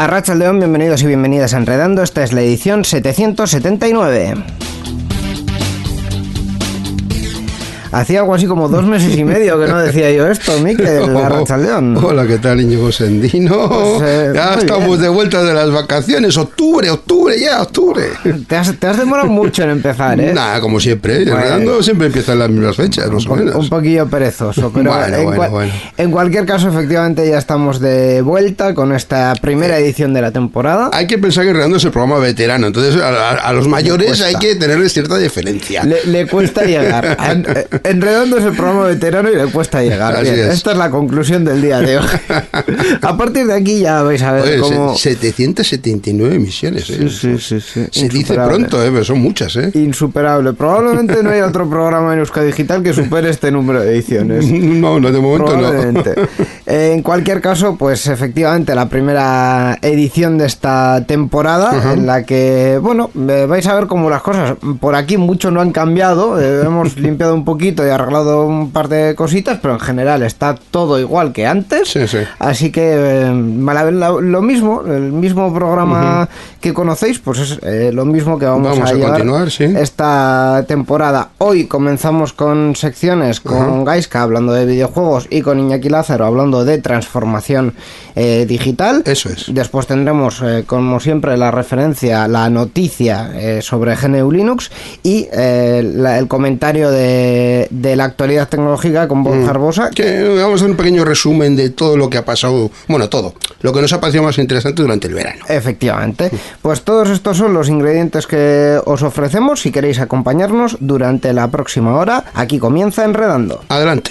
A Racha León, bienvenidos y bienvenidas a Enredando. Esta es la edición 779. Hacía algo así como dos meses y medio que no decía yo esto, Miquel, la Racha León. Hola, ¿qué tal, Íñigo Sendino? Pues, eh, ya estamos bien. de vuelta de las vacaciones. Octubre, octubre, ya, octubre. Te has, te has demorado mucho en empezar, ¿eh? Nada, como siempre. Bueno. Enredando siempre empiezan las mismas fechas, más o menos. un poquillo perezoso, pero Bueno, en, bueno, cual- bueno. en cualquier caso, efectivamente, ya estamos de vuelta con esta primera edición de la temporada. Hay que pensar que Enredando es el programa veterano. Entonces, a, a- a los mayores hay que tenerles cierta deferencia. Le, le cuesta llegar. En- Enredando es el programa veterano y le cuesta llegar. Así Bien, es. Esta es la conclusión del día de hoy. A partir de aquí ya vais a ver Oye, cómo... se- 779 emisiones, ¿eh? Sí, sí, sí. Se dice pronto, ¿eh? Pero son muchas, ¿eh? Insuperable. Probablemente no haya otro programa en Euskadi Digital que supere este número de ediciones. No, no, de momento no. Probablemente. Eh, en cualquier caso, pues efectivamente la primera edición de esta temporada en la que, bueno, eh, vais a ver cómo las cosas por aquí mucho no han cambiado. eh, hemos limpiado un poquito y arreglado un par de cositas, pero en general está todo igual que antes. Sí, sí. Así que eh, lo, mismo, el mismo programa que conocéis, pues es eh, lo mismo que vamos, Vamos a llevar sí. esta temporada. Hoy comenzamos con secciones con Gaiska hablando de videojuegos y con Iñaki Lázaro hablando de transformación eh, digital. Eso es. Después tendremos, eh, como siempre, la referencia, la noticia eh, sobre GNU Linux y la- el comentario de, de la actualidad tecnológica con Borja Arbosa. Que vamos a hacer un pequeño resumen de todo lo que ha pasado. Bueno, todo. Lo que nos ha parecido más interesante durante el verano. Efectivamente. Pues todos estos son los ingredientes que os ofrecemos si queréis acompañarnos durante la próxima hora. Aquí comienza Enredando. Adelante.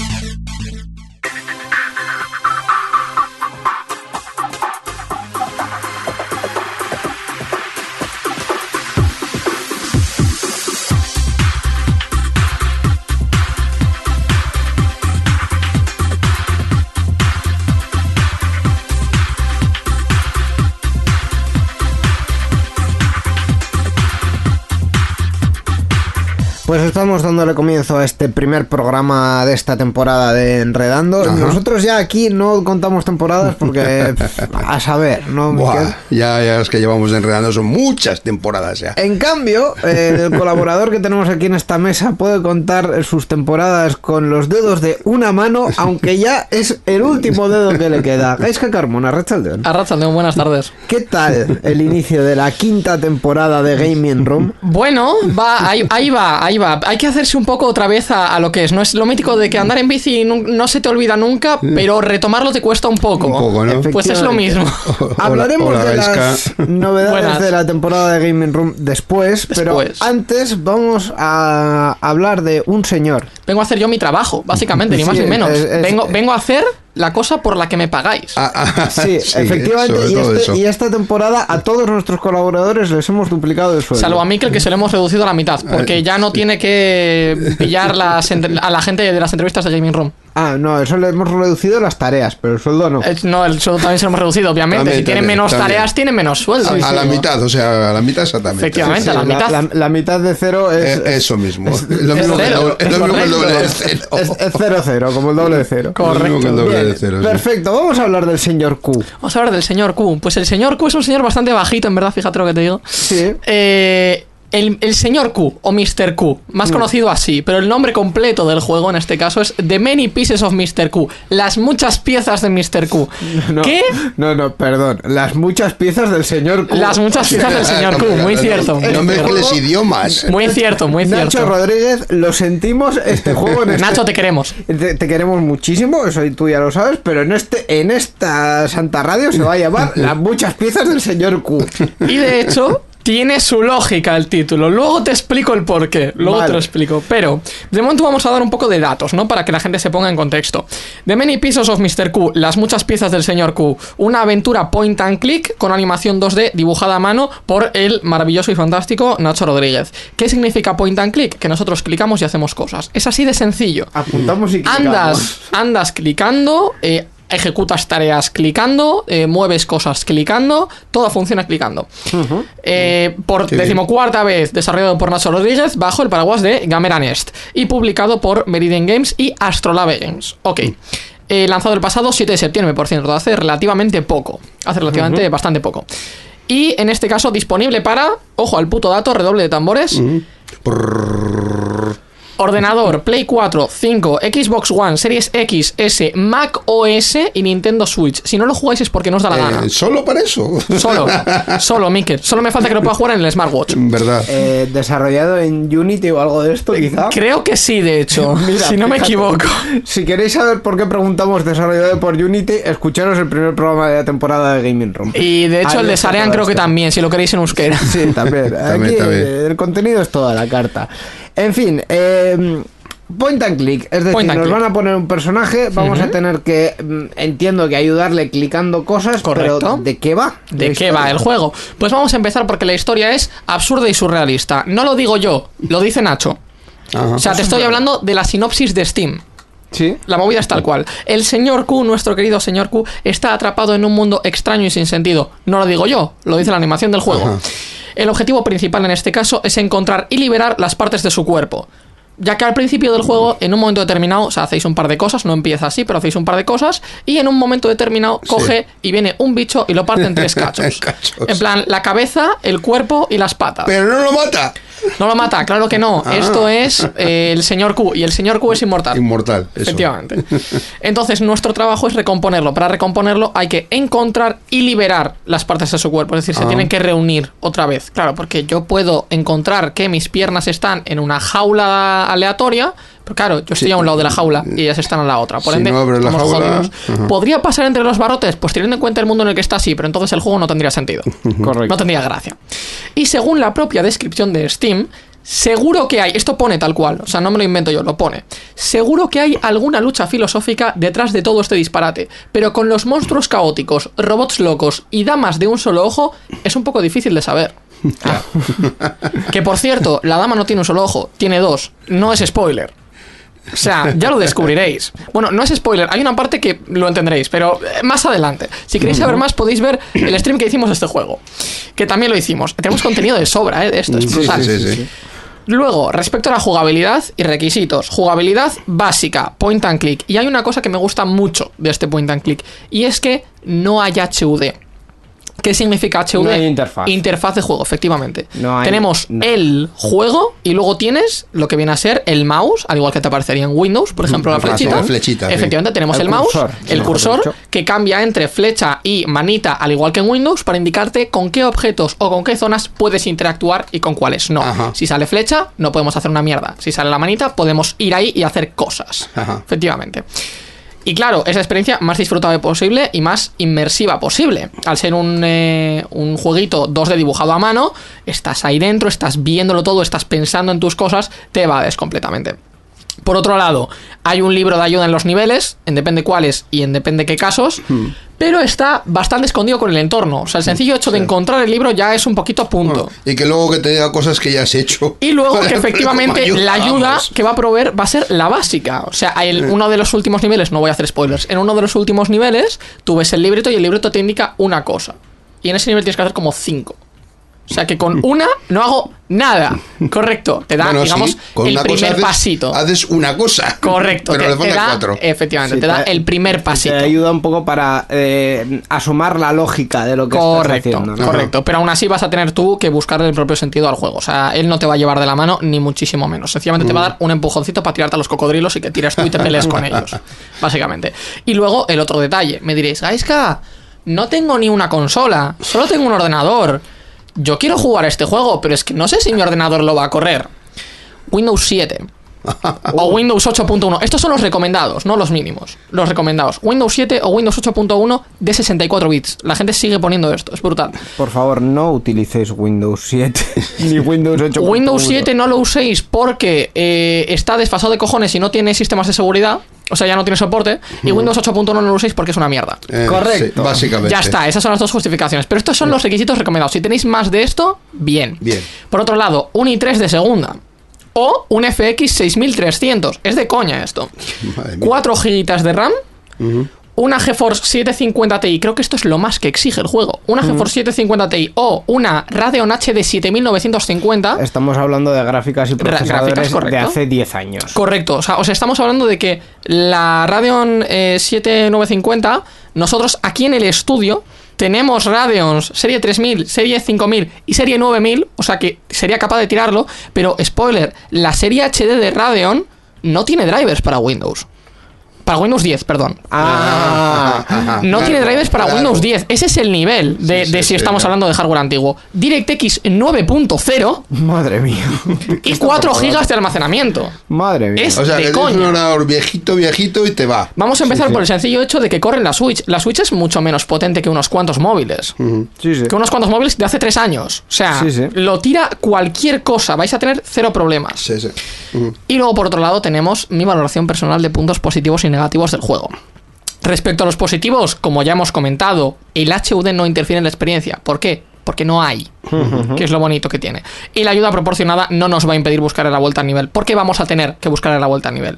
Pues estamos dándole comienzo a este primer programa de esta temporada de Enredando. Ajá. Nosotros ya aquí no contamos temporadas porque a saber, ¿no? Buah, ya, ya las que llevamos enredando son muchas temporadas ya. En cambio, eh, el colaborador que tenemos aquí en esta mesa puede contar sus temporadas con los dedos de una mano, aunque ya es el último dedo que le queda. Gaiska Carmona, Rachaldeón. Arrachaldeón, buenas tardes. ¿Qué tal el inicio de la quinta temporada de Gaming Room? Bueno, va, ahí, ahí va, ahí va. Hay que hacerse un poco otra vez a, a lo que es. No es lo mítico de que andar en bici no se te olvida nunca, pero retomarlo te cuesta un poco. Un poco, ¿no? Pues es lo mismo. Hola, Hablaremos hola, de las novedades Buenas. de la temporada de Gaming Room después, pero Después. antes vamos a hablar de un señor. Vengo a hacer yo mi trabajo, básicamente, ni más ni menos. es- es- vengo, vengo a hacer la cosa por la que me pagáis. Ah, ah, Sí, efectivamente, y, este- y esta temporada a todos nuestros colaboradores les hemos duplicado el sueldo. Salvo a Mikel, que se lo hemos reducido a la mitad, porque ya no tiene que pillar las entre- a la gente de las entrevistas de Gaming Room. Ah, no, eso le hemos reducido las tareas, pero el sueldo no. Eh, No, el sueldo también se lo hemos reducido, obviamente. También, si tienen también, menos también. tareas, tienen menos sueldo. a, a la mitad, o sea, a la mitad exactamente. Efectivamente. a la mitad. la, la mitad de cero es. Eh, eso mismo. Es lo mismo que el cero, doble- de cero. es- es cero cero, como el doble de cero. Lo mismo que el doble de cero, sí. perfecto, vamos a hablar del señor Q. Vamos a hablar del señor Q. Pues el señor Q es un señor bastante bajito, en verdad, fíjate lo que te digo. Sí. Eh, el, el señor Q, o Mr. Q, más conocido así, pero el nombre completo del juego en este caso es The Many Pieces of Mr. Q. Las muchas piezas de Mr. Q. No, ¿Qué? No, no, perdón. Las muchas piezas del señor Q. Las muchas piezas del señor Q, muy cierto. muy No cierto. mezcles idiomas. Muy cierto, muy Nacho cierto. Rodríguez, lo sentimos, este juego en este- Nacho, te queremos. Te, te queremos muchísimo, eso tú ya lo sabes, pero en este en esta Santa Radio se va a llamar Las muchas piezas del señor Q. Y de hecho, tiene su lógica el título. Luego te explico el porqué. Luego Vale. te lo explico. Pero, de momento vamos a dar un poco de datos, ¿no? Para que la gente se ponga en contexto. The Many Pieces of Mr. Q, las muchas piezas del señor Q. Una aventura point and click con animación 2D dibujada a mano por el maravilloso y fantástico Nacho Rodríguez. ¿Qué significa point and click? Que nosotros clicamos y hacemos cosas. Es así de sencillo. Apuntamos y clicamos. Andas, andas clicando, eh, ejecutas tareas clicando, eh, mueves cosas clicando, todo funciona clicando. Eh, por Qué bien. decimocuarta vez desarrollado por Nacho Rodríguez bajo el paraguas de Gamera Nest y publicado por Meridian Games y Astrolabe Games. Ok. Eh, lanzado el pasado 7 de septiembre, por cierto, hace relativamente poco. Hace relativamente bastante poco. Y en este caso disponible para, ojo al puto dato, redoble de tambores. Ordenador, Play 4, 5, Xbox One, Series X, S, Mac OS y Nintendo Switch. Si no lo jugáis es porque no os da la gana. Eh, Solo para eso. Solo, solo, Miker. Solo me falta que lo pueda jugar en el smartwatch. Verdad. Eh, desarrollado en Unity o algo de esto, quizá. Creo que sí, de hecho. Mira, si no me equivoco. Si queréis saber por qué preguntamos desarrollado por Unity, escucharos el primer programa de la temporada de Gaming Room. Y de hecho Ahí el de Sarean creo que también, si lo queréis en euskera. Sí, también. También, Aquí también. el contenido es toda la carta. En fin, eh, point and click. Es decir, nos click. van a poner un personaje, vamos a tener que, mm, entiendo que ayudarle clicando cosas, Correcto. pero ¿de qué va? ¿De qué va el juego? Pues vamos a empezar porque la historia es absurda y surrealista. No lo digo yo, lo dice Nacho. Ajá. O sea, te estoy hablando de la sinopsis de Steam. Sí. La movida es tal cual. El señor Q, nuestro querido señor Q, está atrapado en un mundo extraño y sin sentido. No lo digo yo, lo dice la animación del juego. Ajá. El objetivo principal en este caso es encontrar y liberar las partes de su cuerpo. Ya que al principio del juego, en un momento determinado, o sea, hacéis un par de cosas, no empieza así, pero hacéis un par de cosas, y en un momento determinado coge y viene un bicho y lo parte en tres cachos. Cachos. En plan, la cabeza, el cuerpo y las patas. Pero no lo mata. No lo mata, claro que no. Ah. Esto es eh, el señor Q, y el señor Q es inmortal. Inmortal. Eso. Efectivamente. Entonces, nuestro trabajo es recomponerlo. Para recomponerlo hay que encontrar y liberar las partes de su cuerpo. Es decir, se Ah. tienen que reunir otra vez. Claro, porque yo puedo encontrar que mis piernas están en una jaula aleatoria. Pero claro, yo estoy Sí. a un lado de la jaula y ellas están a la otra. Por Si ende, no abres la jaula. ¿Podría pasar entre los barrotes? Pues teniendo en cuenta el mundo en el que está así, pero entonces el juego no tendría sentido. Correcto. No tendría gracia. Y según la propia descripción de Steam, seguro que hay, esto pone tal cual, o sea, no me lo invento yo, lo pone. Seguro que hay alguna lucha filosófica detrás de todo este disparate, pero con los monstruos caóticos, robots locos y damas de un solo ojo, es un poco difícil de saber. que por cierto, la dama no tiene un solo ojo, tiene dos. No es spoiler. O sea, ya lo descubriréis. Bueno, no es spoiler, hay una parte que lo entenderéis, pero eh, más adelante. Si queréis saber más, podéis ver el stream que hicimos de este juego. Que también lo hicimos. Tenemos contenido de sobra, ¿eh? De esto, es Sí, brutal. sí, sí, sí. Luego, respecto a la jugabilidad y requisitos. Jugabilidad básica, point and click. Y hay una cosa que me gusta mucho de este point and click. Y es que no hay HUD. ¿Qué significa HUD? No hay interfaz. Interfaz de juego, efectivamente. No hay Tenemos el juego y luego tienes lo que viene a ser el mouse, al igual que te aparecería en Windows, por ejemplo, la flechita. la flechita, sí. Efectivamente, tenemos el, El mouse, cursor, el cursor, que cambia entre flecha y manita, al igual que en Windows, para indicarte con qué objetos o con qué zonas puedes interactuar y con cuáles no. Ajá. Si sale flecha, no podemos hacer una mierda. Si sale la manita, podemos ir ahí y hacer cosas. Ajá. Efectivamente. Y claro, es la experiencia más disfrutable posible y más inmersiva posible. Al ser un, eh, un jueguito 2D dibujado a mano, estás ahí dentro, estás viéndolo todo, estás pensando en tus cosas, te evades completamente. Por otro lado, hay un libro de ayuda en los niveles, en depende cuáles y en depende qué casos, pero está bastante escondido con el entorno. O sea, el sencillo hecho de encontrar el libro ya es un poquito punto. Y que luego que te diga cosas que ya has hecho. Y luego que efectivamente ayuda, la ayuda vamos. que va a proveer va a ser la básica. O sea, en uno de los últimos niveles, no voy a hacer spoilers, en uno de los últimos niveles tú ves el libreto y el libreto te indica una cosa. Y en ese nivel tienes que hacer como cinco. O sea que con una no hago nada. Correcto. Te da, Bueno, digamos, sí, con el una cosa primer haces- pasito. Haces una cosa. Correcto. Pero te, le te pones da, cuatro. efectivamente, Sí, te da te- el primer pasito. Te ayuda un poco para eh, asomar la lógica de lo que Correcto, estás haciendo. ¿no? correcto. Pero aún así vas a tener tú que buscarle el propio sentido al juego. O sea, él no te va a llevar de la mano, ni muchísimo menos. Sencillamente te va a dar un empujoncito para tirarte a los cocodrilos y que tires tú y te pelees con ellos. Básicamente. Y luego el otro detalle. Me diréis, Gaiska, no tengo ni una consola, solo tengo un ordenador. Yo quiero jugar a este juego, pero es que no sé si mi ordenador lo va a correr. Windows 7. O Windows 8.1. Estos son los recomendados, no los mínimos. Los recomendados. Windows 7 o Windows 8.1 de 64 bits. La gente sigue poniendo esto, es brutal. Por favor, no utilicéis Windows 7 ni Windows 8. Windows 7 no lo uséis porque eh, está desfasado de cojones y no tiene sistemas de seguridad. O sea, ya no tiene soporte. Y Windows 8.1 no lo uséis porque es una mierda. Eh, Correcto. sí, básicamente. Ya está, esas son las dos justificaciones. Pero estos son los requisitos recomendados. Si tenéis más de esto, bien. Bien. Por otro lado, un i3 de segunda. O un FX 6300. Es de coña esto. Madre mía. 4 gigas de RAM. Una GeForce 750 Ti, creo que esto es lo más que exige el juego. Una GeForce 750 Ti o una Radeon HD 7950. Estamos hablando de gráficas y gráficas, procesadores de hace 10 años. Correcto, o sea, o sea, estamos hablando de que la Radeon eh, 7950, nosotros aquí en el estudio tenemos Radeons serie 3000, serie 5000 y serie 9000, o sea que sería capaz de tirarlo, pero spoiler, la serie HD de Radeon no tiene drivers para Windows. Para Windows 10, perdón. Ah, Ajá, No claro, tiene drivers para claro. Windows 10. Ese es el nivel de, Sí, de sí, si sí, estamos hablando de hardware antiguo. DirectX 9.0 madre mía. y 4 GB de almacenamiento. Madre mía. Es- O sea, de que coña. un ordenador viejito, viejito y te va. Vamos a empezar sí. por el sencillo hecho de que corre la Switch. La Switch es mucho menos potente que unos cuantos móviles. Sí, sí. Que unos cuantos móviles de hace tres años. O sea, Sí, sí. lo tira cualquier cosa. Vais a tener cero problemas. Sí, sí. Ujú. Y luego, por otro lado, tenemos mi valoración personal de puntos positivos y negativos del juego. Respecto a los positivos, como ya hemos comentado, el HUD no interfiere en la experiencia. ¿Por qué? Porque no hay, que es lo bonito que tiene. Y la ayuda proporcionada no nos va a impedir buscar la vuelta al nivel, porque vamos a tener que buscar la vuelta al nivel.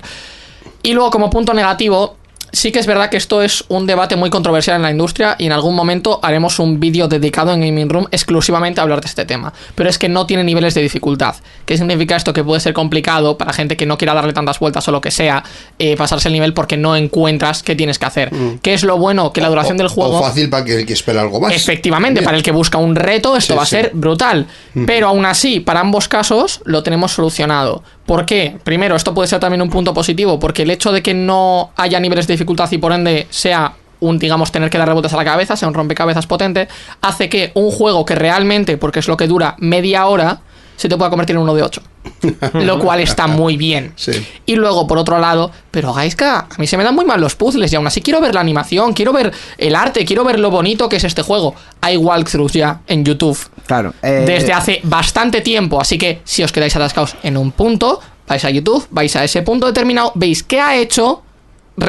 Y luego, como punto negativo, sí que es verdad que esto es un debate muy controversial en la industria y en algún momento haremos un vídeo dedicado en Gaming Room exclusivamente a hablar de este tema. Pero es que no tiene niveles de dificultad. ¿Qué significa esto? Que puede ser complicado para gente que no quiera darle tantas vueltas o lo que sea, eh, pasarse el nivel porque no encuentras qué tienes que hacer. ¿Qué es lo bueno? Que la duración O- del juego... O fácil para que el que espera algo más. Efectivamente, Bien. para el que busca un reto, esto Sí, va a sí. ser brutal. Pero aún así, para ambos casos, lo tenemos solucionado. ¿Por qué? Primero, esto puede ser también un punto positivo, porque el hecho de que no haya niveles de dificultad y por ende sea un, digamos, tener que darle vueltas a la cabeza, sea un rompecabezas potente, hace que un juego que realmente, porque es lo que dura media hora, se te pueda convertir en uno de ocho. lo cual está muy bien. Sí. Y luego, por otro lado, pero Gaiska, a mí se me dan muy mal los puzzles y aún así quiero ver la animación, quiero ver el arte, quiero ver lo bonito que es este juego. Hay walkthroughs ya en YouTube Claro. eh, desde hace bastante tiempo, así que si os quedáis atascados en un punto, vais a YouTube, vais a ese punto determinado, veis qué ha hecho,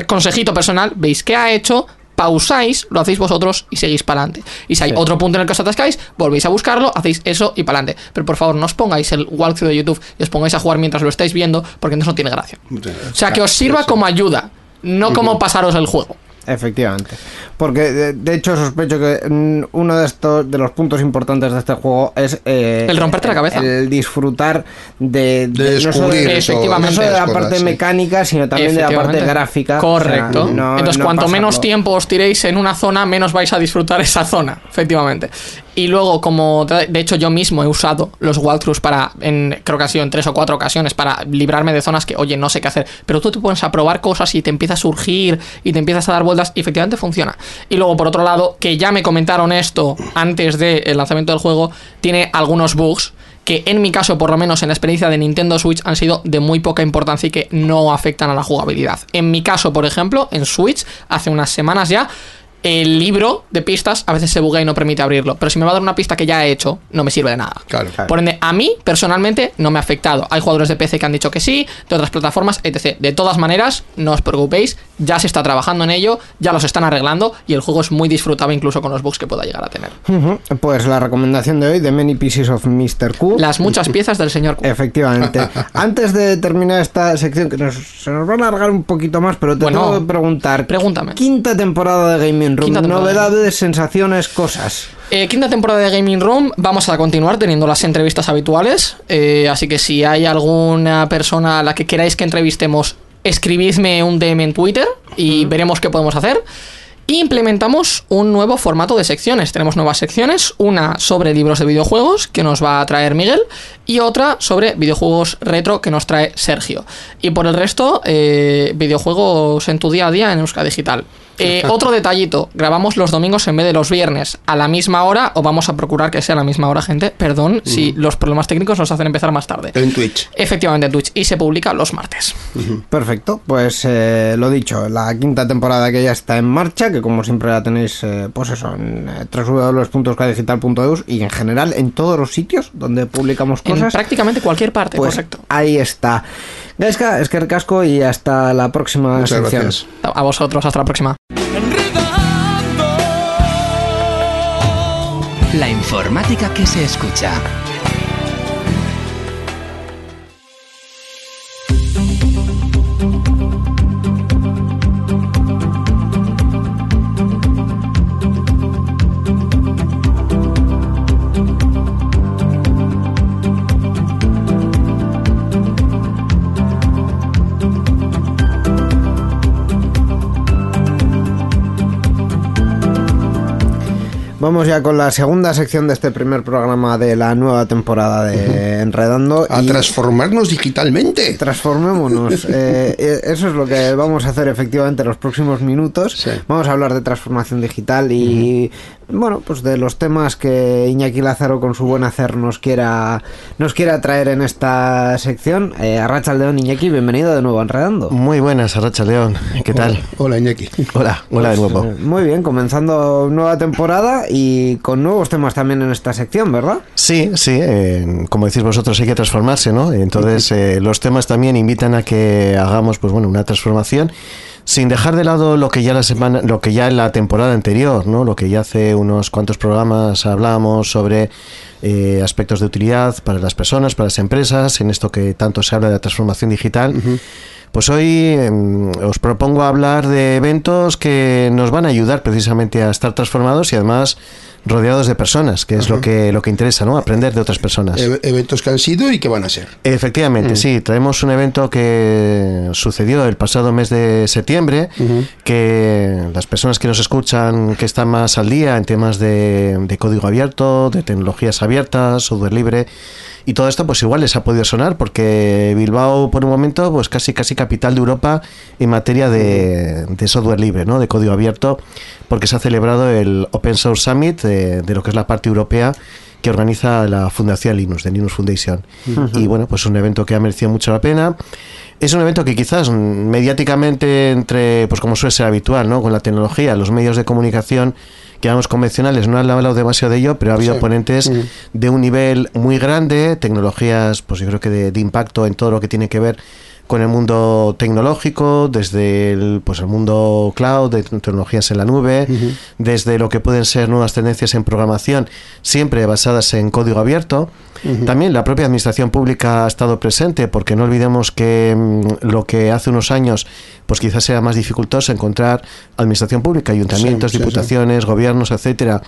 consejito personal, veis qué ha hecho, pausáis, lo hacéis vosotros y seguís para adelante. Y si hay Sí. otro punto en el que os atascáis, volvéis a buscarlo, hacéis eso y para adelante. Pero por favor, no os pongáis el walkthrough de YouTube y os pongáis a jugar mientras lo estáis viendo, porque entonces no tiene gracia. O sea, que os sirva como ayuda, no como pasaros el juego. Efectivamente. Porque de, de hecho sospecho que mm, uno de estos de los puntos importantes de este juego es eh, El romperte la cabeza. El disfrutar de, De no solo descubrir Efectivamente. no solo de la cosas, parte sí. mecánica, sino también de la parte gráfica. Correcto. O sea, no- Entonces, no cuanto menos tiempo os tiréis en una zona, menos vais a disfrutar esa zona, efectivamente. Y luego, como de de hecho yo mismo he usado los walkthroughs para, en, creo que ha sido en tres o cuatro ocasiones, para librarme de zonas que, oye, no sé qué hacer. Pero tú te pones a probar cosas y te empieza a surgir y te empiezas a dar vueltas y efectivamente funciona. Y luego, por otro lado, que ya me comentaron esto antes del lanzamiento del juego, tiene algunos bugs que en mi caso, por lo menos en la experiencia de Nintendo Switch, han sido de muy poca importancia y que no afectan a la jugabilidad. En mi caso, por ejemplo, en Switch, hace unas semanas ya, el libro de pistas a veces se buguea y no permite abrirlo. Pero si me va a dar una pista que ya he hecho, no me sirve de nada. Claro. Por ende, a mí personalmente no me ha afectado. Hay jugadores de PC que han dicho que sí, de otras plataformas, etc. De todas maneras, no os preocupéis, ya se está trabajando en ello, ya los están arreglando y el juego es muy disfrutable incluso con los bugs que pueda llegar a tener. Pues la recomendación de hoy, de Many Pieces of Mr. Q. Las muchas piezas del señor Q. Efectivamente. Antes de terminar esta sección, que nos- se nos va a alargar un poquito más, pero te Bueno, tengo que preguntar. pregúntame. Quinta temporada de Gaming Room. Novedades, sensaciones, cosas. Eh, quinta temporada de Gaming Room, vamos a continuar teniendo las entrevistas habituales, eh, así que si hay alguna persona a la que queráis que entrevistemos, escribidme un DM en Twitter y veremos qué podemos hacer. Implementamos un nuevo formato de secciones. Tenemos nuevas secciones, una sobre libros de videojuegos que nos va a traer Miguel y otra sobre videojuegos retro que nos trae Sergio. Y por el resto, eh, videojuegos en tu día a día en Euska Digital. Eh, otro detallito, grabamos los domingos en vez de los viernes a la misma hora o vamos a procurar que sea a la misma hora, gente. Perdón si los problemas técnicos nos hacen empezar más tarde. En Twitch. Efectivamente en Twitch y se publica los martes. Perfecto, pues eh, lo dicho, la quinta temporada que ya está en marcha, que como siempre la tenéis, eh, pues eso, en eh, www.skdigital.eus y en general en todos los sitios donde publicamos En cosas. prácticamente cualquier parte, Pues correcto. ahí está. Gaisca, es que casco y hasta la próxima Muchas sección. gracias. A vosotros, hasta la próxima. La informática que se escucha. Vamos ya con la segunda sección de este primer programa de la nueva temporada de Enredando. A y transformarnos digitalmente. Transformémonos. Eh, eh, eso es lo que vamos a hacer efectivamente en los próximos minutos. Sí. Vamos a hablar de transformación digital y, bueno, pues de los temas que Iñaki Lázaro con su buen hacer nos quiera, nos quiera traer en esta sección. Eh, Arracha León, Iñaki, bienvenido de nuevo a Enredando. Muy buenas, Arracha León. ¿Qué tal? Hola, Iñaki. Hola, hola de nuevo. Eh, Muy bien, comenzando nueva temporada y con nuevos temas también en esta sección, ¿verdad? Sí, sí, eh, como decís vosotros, hay que transformarse, ¿no? Entonces, eh, los temas también invitan a que hagamos, pues bueno, una transformación sin dejar de lado lo que ya la semana, lo que ya en la temporada anterior, ¿no? Lo que ya hace unos cuantos programas hablamos sobre eh, aspectos de utilidad para las personas, para las empresas, en esto que tanto se habla de la transformación digital. Pues hoy em, os propongo hablar de eventos que nos van a ayudar precisamente a estar transformados y además rodeados de personas, que es lo que lo que interesa, ¿no? Aprender de otras personas. E- eventos que han sido y que van a ser. Efectivamente, sí. Traemos un evento que sucedió el pasado mes de septiembre, que las personas que nos escuchan, que están más al día en temas de, de código abierto, de tecnologías abiertas, software libre, y todo esto pues igual les ha podido sonar porque Bilbao por un momento pues casi casi capital de Europa en materia de, de software libre, ¿no? de código abierto, porque se ha celebrado el Open Source Summit de, de lo que es la parte europea que organiza la Fundación Linux, de Linux Foundation. Y bueno, pues un evento que ha merecido mucho la pena. Es un evento que quizás mediáticamente entre, pues como suele ser habitual, ¿no? Con la tecnología, los medios de comunicación que llamamos convencionales no han hablado demasiado de ello, pero ha habido Sí. ponentes de un nivel muy grande, tecnologías, pues yo creo que de, de impacto en todo lo que tiene que ver con el mundo tecnológico, desde el, pues el mundo cloud, de tecnologías en la nube, desde lo que pueden ser nuevas tendencias en programación, siempre basadas en código abierto. También la propia administración pública ha estado presente, porque no olvidemos que mm, lo que hace unos años, pues quizás sea más dificultoso encontrar administración pública, ayuntamientos, Sí, sí, sí. diputaciones, gobiernos, etcétera,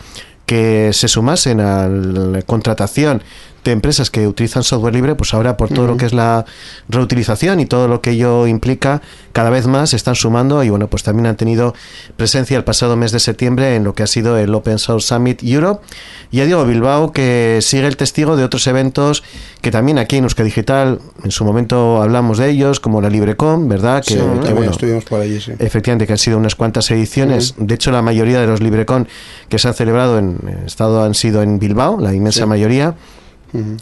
que se sumasen a la contratación de empresas que utilizan software libre, pues ahora por todo lo que es la reutilización y todo lo que ello implica, cada vez más se están sumando y bueno, pues también han tenido presencia el pasado mes de septiembre en lo que ha sido el Open Source Summit Europe. Y ya digo, Bilbao que sigue el testigo de otros eventos que también aquí en Euska Digital, en su momento hablamos de ellos, como la LibreCon, ¿verdad? Que, Sí, que, también bueno, estuvimos por allí, sí. Efectivamente, que han sido unas cuantas ediciones. De hecho, la mayoría de los LibreCon que se han celebrado en en estado han sido en Bilbao, la inmensa Sí. mayoría.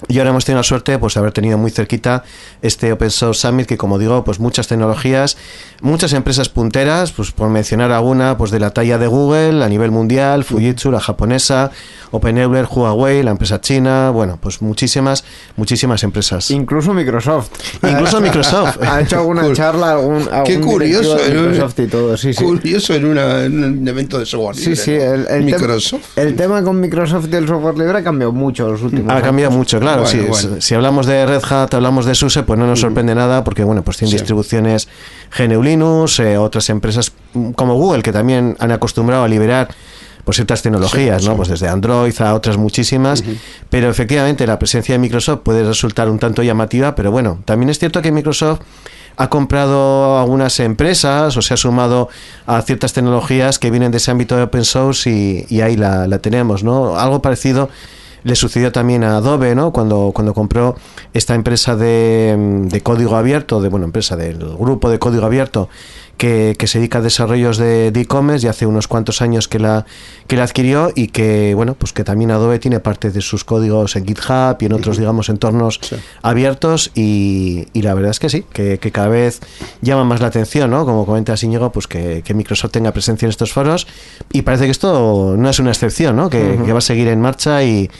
Y ahora hemos tenido la suerte pues, de haber tenido muy cerquita este Open Source Summit, que como digo, pues muchas tecnologías, muchas empresas punteras, pues por mencionar alguna, pues de la talla de Google a nivel mundial, Fujitsu, la japonesa, OpenEuler, Huawei, la empresa china, bueno, pues muchísimas, muchísimas empresas. Incluso Microsoft. Incluso Microsoft. ha hecho alguna Cool. charla, algún, Qué curioso, de ¿no? Microsoft y todo, sí, sí. Curioso en, una- en un evento de software Sí, libre, sí, ¿no? el, el Microsoft. Tema, el tema con Microsoft y el software libre ha cambiado mucho los últimos Ha años. cambiado mucho, claro. Bueno, si, bueno. si hablamos de Red Hat, hablamos de SUSE, pues no nos sorprende nada porque, bueno, pues tiene Sí. distribuciones GNU Linux, eh, otras empresas como Google que también han acostumbrado a liberar pues ciertas tecnologías, Sí, ¿no? sí. Pues desde Android a otras muchísimas, pero efectivamente la presencia de Microsoft puede resultar un tanto llamativa, pero bueno, también es cierto que Microsoft ha comprado algunas empresas o se ha sumado a ciertas tecnologías que vienen de ese ámbito de open source y, y ahí la, la tenemos, ¿no? Algo parecido le sucedió también a Adobe, ¿no? Cuando, cuando compró esta empresa de, mm, de código abierto, de bueno, empresa del grupo de código abierto que, que se dedica a desarrollos de de e-commerce y hace unos cuantos años que la, que la adquirió y que, bueno, pues que también Adobe tiene parte de sus códigos en GitHub y en otros, digamos, entornos abiertos y, y la verdad es que sí, que, que cada vez llama más la atención, ¿no? Como comenta Íñigo, pues que, que Microsoft tenga presencia en estos foros y parece que esto no es una excepción, ¿no? Que, que va a seguir en marcha y,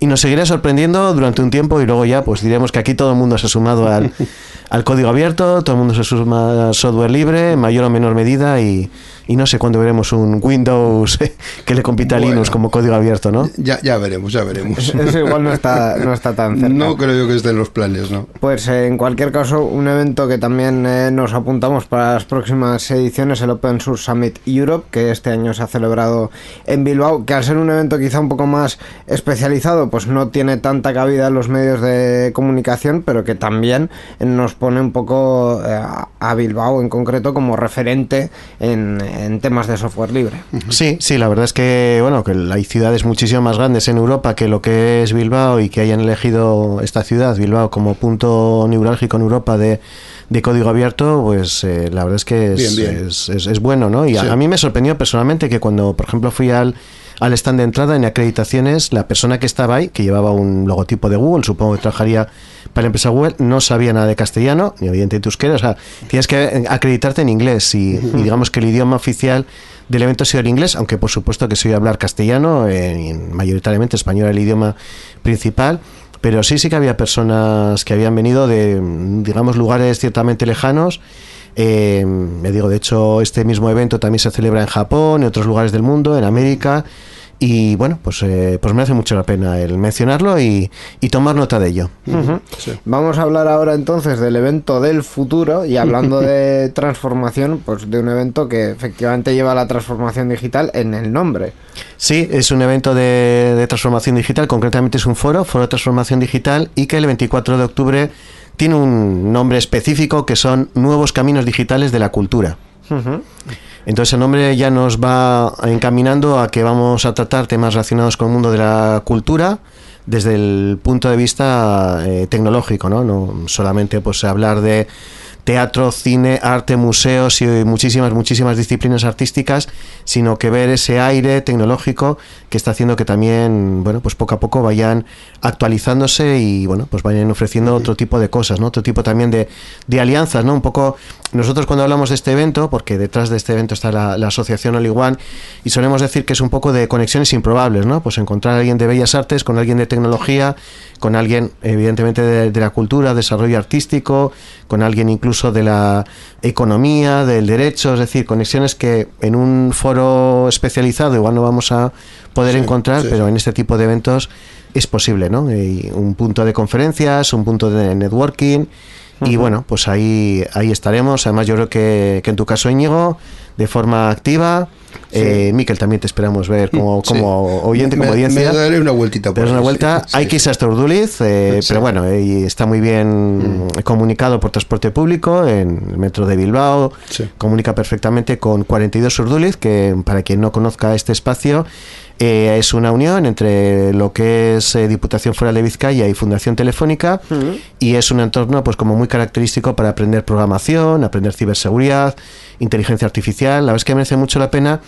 y nos seguirá sorprendiendo durante un tiempo y luego ya pues diremos que aquí todo el mundo se ha sumado al, al código abierto, todo el mundo se suma al software libre mayor o menor medida y, y no sé cuándo veremos un Windows que le compita a. Linux como código abierto, ¿no? Ya, ya veremos, ya veremos. Eso igual no está, no está tan cerca. No creo yo que esté en los planes, ¿no? Pues eh, en cualquier caso, un evento que también eh, nos apuntamos para las próximas ediciones, el Open Source Summit Europe, que este año se ha celebrado en Bilbao, que al ser un evento quizá un poco más especializado, pues no tiene tanta cabida en los medios de comunicación, pero que también nos pone un poco eh, a- a Bilbao en concreto como referente en, en temas de software libre. Sí, sí, la verdad es que bueno, que hay ciudades muchísimo más grandes en Europa que lo que es Bilbao y que hayan elegido esta ciudad, Bilbao, como punto neurálgico en Europa de, de código abierto, pues eh, la verdad es que es, Bien, bien. es- es- es bueno, ¿no? Y a- a, mí me sorprendió personalmente que cuando, por ejemplo, fui al al stand de entrada en acreditaciones, la persona que estaba ahí, que llevaba un logotipo de Google, supongo que trabajaría para la empresa Google, no sabía nada de castellano, ni evidentemente euskera, o sea, tienes que acreditarte en inglés y, y digamos que el idioma oficial del evento ha sido el inglés, aunque por supuesto que soy hablar castellano, eh, mayoritariamente español el idioma principal, pero sí, sí que había personas que habían venido de, digamos, lugares ciertamente lejanos. Eh, me digo, de hecho, este mismo evento también se celebra en Japón, en otros lugares del mundo, en América. Y bueno, pues, eh, pues merece mucho la pena el mencionarlo y, y tomar nota de ello. Vamos a hablar ahora entonces del evento del futuro y hablando de transformación, pues de un evento que efectivamente lleva la transformación digital en el nombre. Sí, es un evento de, de transformación digital, concretamente es un foro, foro de transformación digital, y que el 24 de octubre tiene un nombre específico que son Nuevos Caminos Digitales de la Cultura. Entonces el nombre ya nos va encaminando a que vamos a tratar temas relacionados con el mundo de la cultura desde el punto de vista eh, tecnológico, ¿no? No solamente pues hablar de teatro, cine, arte, museos y muchísimas, muchísimas disciplinas artísticas, sino que ver ese aire tecnológico que está haciendo que también, bueno, pues poco a poco vayan actualizándose y, bueno, pues vayan ofreciendo otro tipo de cosas, ¿no? Otro tipo también de, de alianzas, ¿no? Un poco, nosotros cuando hablamos de este evento, porque detrás de este evento está la, la asociación One, y solemos decir que es un poco de conexiones improbables, ¿no? Pues encontrar a alguien de bellas artes con alguien de tecnología, con alguien, evidentemente, de, de la cultura, desarrollo artístico, con alguien incluso de la economía, del derecho, es decir, conexiones que en un foro especializado igual no vamos a poder Sí, encontrar, sí, pero sí. en este tipo de eventos es posible, ¿no? Y un punto de conferencias, un punto de networking. Y bueno, pues ahí, ahí estaremos. Además, yo creo que, que en tu caso, Íñigo, de forma activa. Eh, Miquel, también te esperamos ver como, Sí. como oyente, Me- como audiencia. Me daré una vueltita por una vuelta, sí, hay sí, que irse hasta Urduliz, eh, Sí. pero bueno, eh, está muy bien comunicado por transporte público en el metro de Bilbao, Sí. comunica perfectamente con 42 Urduliz, que para quien no conozca este espacio, eh, es una unión entre lo que es eh, Diputación Foral de Vizcaya y Fundación Telefónica, y es un entorno pues como muy característico para aprender programación, aprender ciberseguridad, inteligencia artificial, la verdad es que merece mucho la pena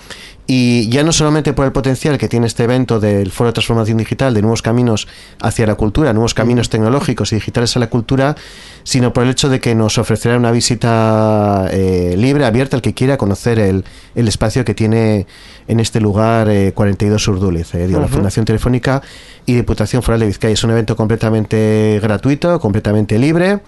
y ya no solamente por el potencial que tiene este evento del Foro de Transformación Digital, de nuevos caminos hacia la cultura, nuevos caminos tecnológicos y digitales a la cultura, sino por el hecho de que nos ofrecerá una visita eh, libre, abierta, al que quiera conocer el, el espacio que tiene en este lugar eh, 42 Urduliz, eh, digo, la Fundación Telefónica y Diputación Foral de Vizcaya. Es un evento completamente gratuito, completamente libre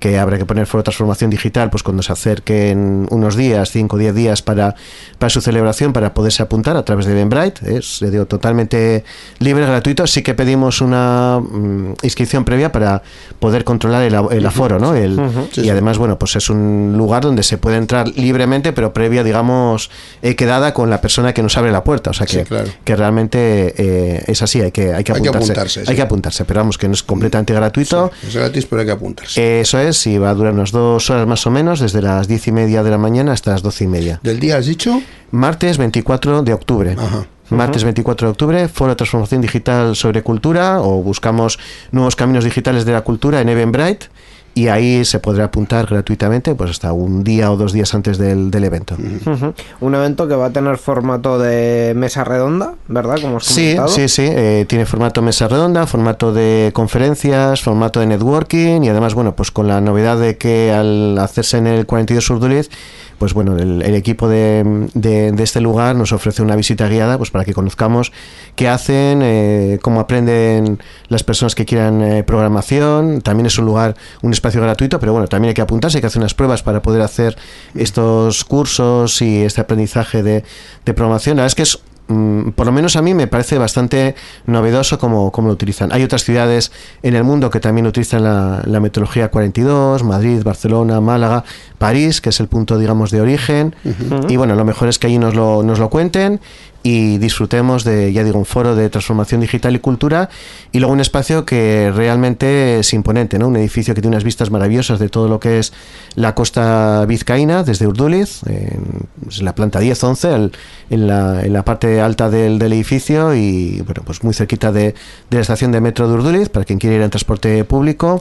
que habrá que poner foro transformación digital pues cuando se acerquen unos días, 5 o 10 días para, para su celebración, para poderse apuntar a través de Eventbrite. Es le digo, totalmente libre, gratuito. Sí que pedimos una mm, inscripción previa para poder controlar el, el aforo, ¿no? El- y además, bueno, pues es un lugar donde se puede entrar libremente, pero previa, digamos, eh, quedada con la persona que nos abre la puerta. O sea que, Sí, claro. que realmente eh, es así, hay que, hay que Hay que apuntarse. apuntarse, Hay sí. que apuntarse, pero vamos, que no es completamente gratuito. Es gratis, pero hay que apuntarse. Eso es, y va a durar unas dos horas más o menos, desde las diez y media de la mañana hasta las doce y media. ¿Del día has dicho? Martes 24 de octubre. Ajá. Martes 24 de octubre, Foro de Transformación Digital sobre Cultura, o buscamos nuevos caminos digitales de la cultura en Eventbrite, y ahí se podrá apuntar gratuitamente, pues hasta un día o dos días antes del, del evento. Un evento que va a tener formato de mesa redonda, ¿verdad? Como has Sí, comentado. sí, sí. eh, tiene formato mesa redonda, formato de conferencias, formato de networking y además, bueno, pues con la novedad de que al hacerse en el 42 Surduliz, pues bueno, el, equipo de, de- de este lugar nos ofrece una visita guiada pues para que conozcamos qué hacen, eh, cómo aprenden las personas que quieran eh, programación. También es un lugar, un espacio gratuito, pero bueno, también hay que apuntarse, hay que hacer unas pruebas para poder hacer estos cursos y este aprendizaje de, de programación. La verdad es que es mm, por lo menos a mí me parece bastante novedoso cómo, cómo lo utilizan. Hay otras ciudades en el mundo que también utilizan la, la metodología 42, Madrid, Barcelona, Málaga, París, que es el punto, digamos, de origen. Y bueno, lo mejor es que allí nos lo, nos lo cuenten y disfrutemos de, ya digo, un foro de transformación digital y cultura y luego un espacio que realmente es imponente, ¿no? Un edificio que tiene unas vistas maravillosas de todo lo que es la costa vizcaína, desde Urduliz, en, pues, en la planta 10-11, al- en la, en la parte alta del, del edificio y, bueno, pues muy cerquita de, de la estación de metro de Urduliz, para quien quiera ir en transporte público.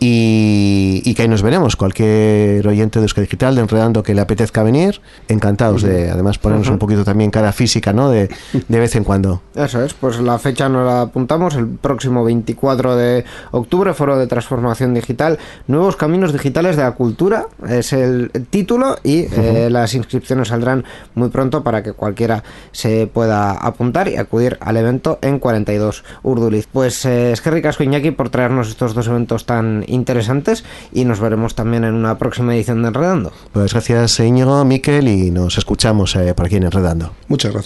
Y, y que ahí nos veremos. Cualquier oyente de Euskadi Digital, de Enredando, que le apetezca venir, encantados de, además, ponernos un poquito también cara física, ¿no? De, de vez en cuando. Eso es, pues la fecha nos la apuntamos, el próximo 24 de octubre, Foro de Transformación Digital, Nuevos Caminos Digitales de la Cultura, es el título y eh, las inscripciones saldrán muy pronto para que cualquiera se pueda apuntar y acudir al evento en 42 Urduliz. Pues eh, es que ricasco Iñaki por traernos estos dos eventos tan interesantes y nos veremos también en una próxima edición de Enredando. Pues gracias, Íñigo, Miquel, y nos escuchamos eh, por aquí en Enredando. Muchas gracias.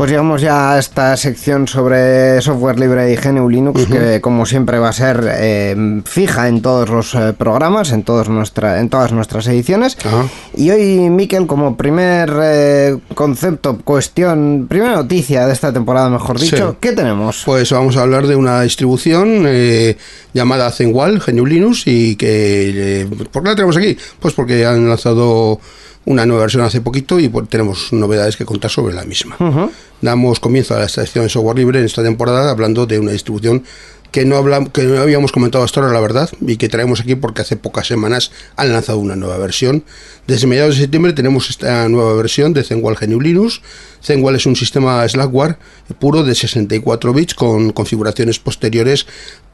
Pues llegamos ya a esta sección sobre software libre y GNU Linux, que como siempre va a ser eh, fija en todos los eh, programas, en, todos nuestra, en todas nuestras ediciones. Y hoy, Miquel, como primer eh, concepto, cuestión, primera noticia de esta temporada, mejor Sí. dicho, ¿qué tenemos? Pues vamos a hablar de una distribución eh, llamada Zenwal, GNU Linux, y que... ¿Por qué la tenemos aquí? Pues porque han lanzado una nueva versión hace poquito y pues, tenemos novedades que contar sobre la misma. Damos comienzo a la sección de software libre en esta temporada hablando de una distribución que no, hablam- que no habíamos comentado hasta ahora, la verdad, y que traemos aquí porque hace pocas semanas han lanzado una nueva versión. Desde mediados de septiembre tenemos esta nueva versión de Zenwal GNU Linux. Zenwal es un sistema Slackware puro de 64 bits con configuraciones posteriores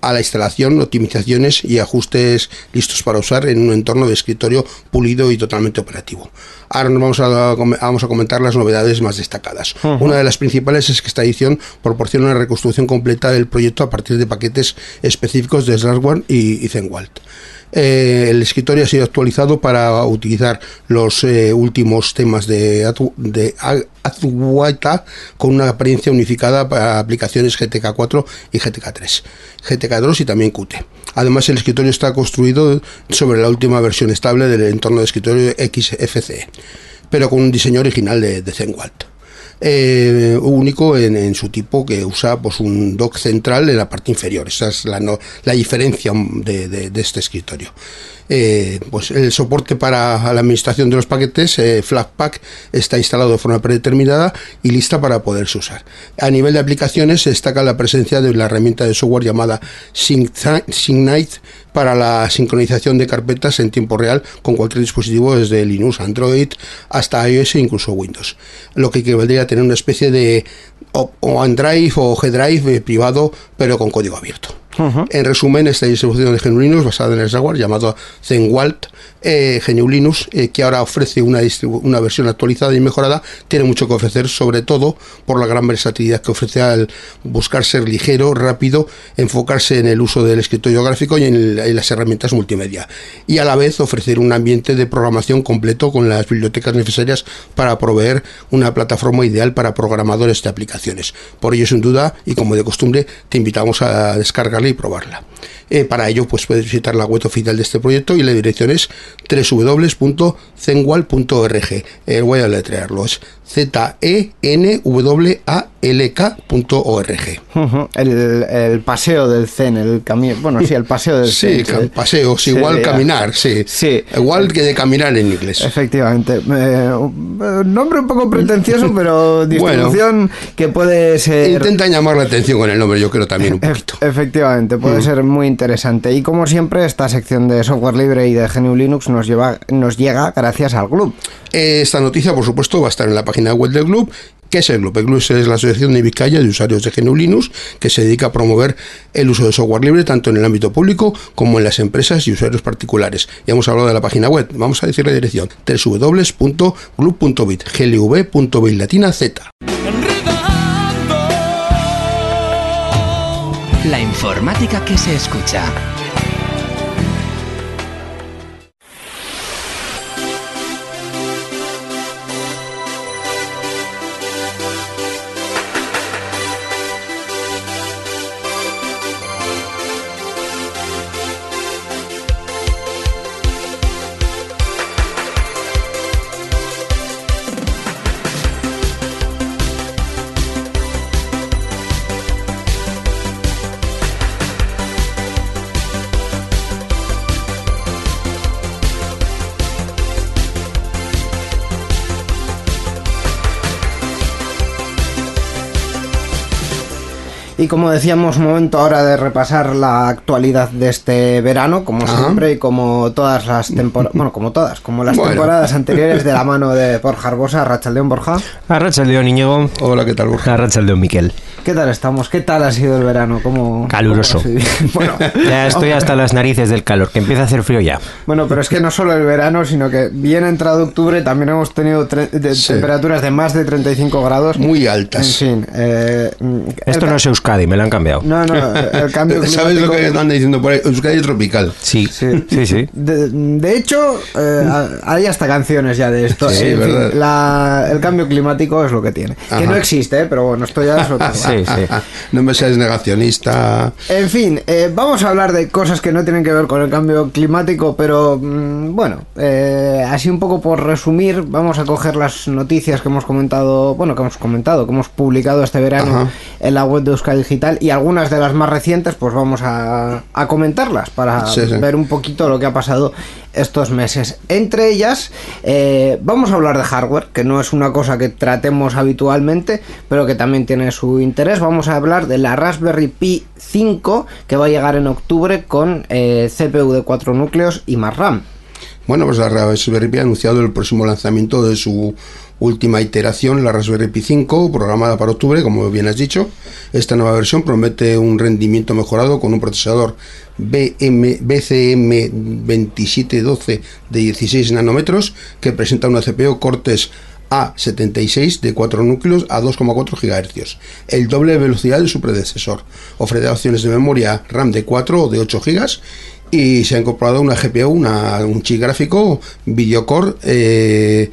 a la instalación, optimizaciones y ajustes listos para usar en un entorno de escritorio pulido y totalmente operativo. Ahora nos vamos a, vamos a comentar las novedades más destacadas. Una de las principales es que esta edición proporciona una reconstrucción completa del proyecto a partir de paquetes específicos de Slackware y, y Zenwalt. Eh, el escritorio ha sido actualizado para utilizar los eh, últimos temas de, de con una apariencia unificada para aplicaciones GTK4 y GTK3, GTK2 y también Qt. Además, el escritorio está construido sobre la última versión estable del entorno de escritorio XFCE. pero con un diseño original de, de Zenwalt. Eh, único en, su tipo que usa pues un dock central en la parte inferior. Esa es la, la diferencia de este escritorio. Eh, pues el soporte para la administración de los paquetes, eh, Flatpak, está instalado de forma predeterminada y lista para poderse usar. A nivel de aplicaciones se destaca la presencia de la herramienta de software llamada Sync- Sygnite para la sincronización de carpetas en tiempo real con cualquier dispositivo desde Linux, Android hasta iOS e incluso Windows. Lo que equivaldría a tener una especie de OneDrive o G-Drive eh, privado pero con código abierto. En resumen, esta distribución de GNU basada en el software llamado Zenwalt eh, GNU Linux, eh, que ahora ofrece una, una versión actualizada y mejorada, tiene mucho que ofrecer, sobre todo por la gran versatilidad que ofrece al buscar ser ligero, rápido, enfocarse en el uso del escritorio gráfico y en, en las herramientas multimedia. Y a la vez ofrecer un ambiente de programación completo con las bibliotecas necesarias para proveer una plataforma ideal para programadores de aplicaciones. Por ello, sin duda, y como de costumbre, te invitamos a descargarla y probarla. Eh, para ello, pues puedes visitar la web oficial de este proyecto y la dirección es www.zenwal.org. Eh, voy a letrearlo, es E Z-E-N-W-A-L-K.org. Ujú, El, el paseo del Zen, el camino. Bueno, sí, el paseo del Sí, Zen. se- paseos, se igual caminar, sí. Sí. Igual que de caminar en inglés. Efectivamente. Eh, nombre un poco pretencioso, pero distribución que puede ser. Intentan llamar la atención con el nombre, yo creo también un poquito. Efectivamente, Mm. puede ser muy interesante. Y como siempre, esta sección de software libre y de GNU Linux nos, lleva, nos llega gracias al club. Eh, Esta noticia, por supuesto, va a estar en la página web del club. ¿Qué es el club? El club es la Asociación de Vizcaya de Usuarios de GNU Linux que se dedica a promover el uso de software libre tanto en el ámbito público como en las empresas y usuarios particulares. Ya hemos hablado de la página web. Vamos a decir la dirección www.club.bit glv.bit latina z. informática que se escucha. Y como decíamos, momento ahora de repasar la actualidad de este verano, como Ajá. siempre, y como todas las temporadas, bueno, como todas, como las Bueno. temporadas anteriores de la mano de Borja Arbosa, Rachaldeón Borja. Arrachaldeón Íñigo. Hola, ¿qué tal, Borja? Arrachaldeón Miquel. ¿Qué tal estamos? ¿Qué tal ha sido el verano? ¿Cómo, Caluroso. cómo bueno, Ya estoy hasta las narices del calor, que empieza a hacer frío ya. bueno, pero es que no solo el verano, sino que bien entrado octubre también hemos tenido tre- de- Sí. temperaturas de más de 35 grados. Muy En altas. fin, eh, mm, Esto no es Euskadi, me lo han cambiado. No, no, el cambio climático... ¿Sabes lo que andan diciendo por ahí? Euskadi tropical. Sí, Sí. sí, sí. De, de hecho, eh, hay hasta canciones ya de esto. Sí, En fin, verdad. la- el cambio climático es lo que tiene. Ajá. Que no existe, ¿eh? pero bueno, esto ya es otro Sí, sí. no me seas negacionista. En fin, eh, vamos a hablar de cosas que no tienen que ver con el cambio climático, pero mm, bueno, eh, así un poco por resumir, vamos a coger las noticias que hemos comentado, bueno, que hemos comentado, que hemos publicado este verano Ajá. en la web de Euskadi Digital y algunas de las más recientes, pues vamos a, a comentarlas para Sí, sí. ver un poquito lo que ha pasado estos meses. Entre ellas, eh, vamos a hablar de hardware, que no es una cosa que tratemos habitualmente, pero que también tiene su interés. Vamos a hablar de la Raspberry Pi 5, que va a llegar en octubre con eh, CPU de 4 núcleos y más RAM. Bueno, pues la Raspberry Pi ha anunciado el próximo lanzamiento de su última iteración, la Raspberry Pi 5, programada para octubre, como bien has dicho. Esta nueva versión promete un rendimiento mejorado con un procesador BM, BCM2712 de 16 nanómetros que presenta una CPU Cortes A76 de 4 núcleos a 2,4 GHz, el doble de velocidad de su predecesor. Ofrece opciones de memoria RAM de 4 o de 8 GB y se ha incorporado una GPU, una, un chip gráfico Videocore eh,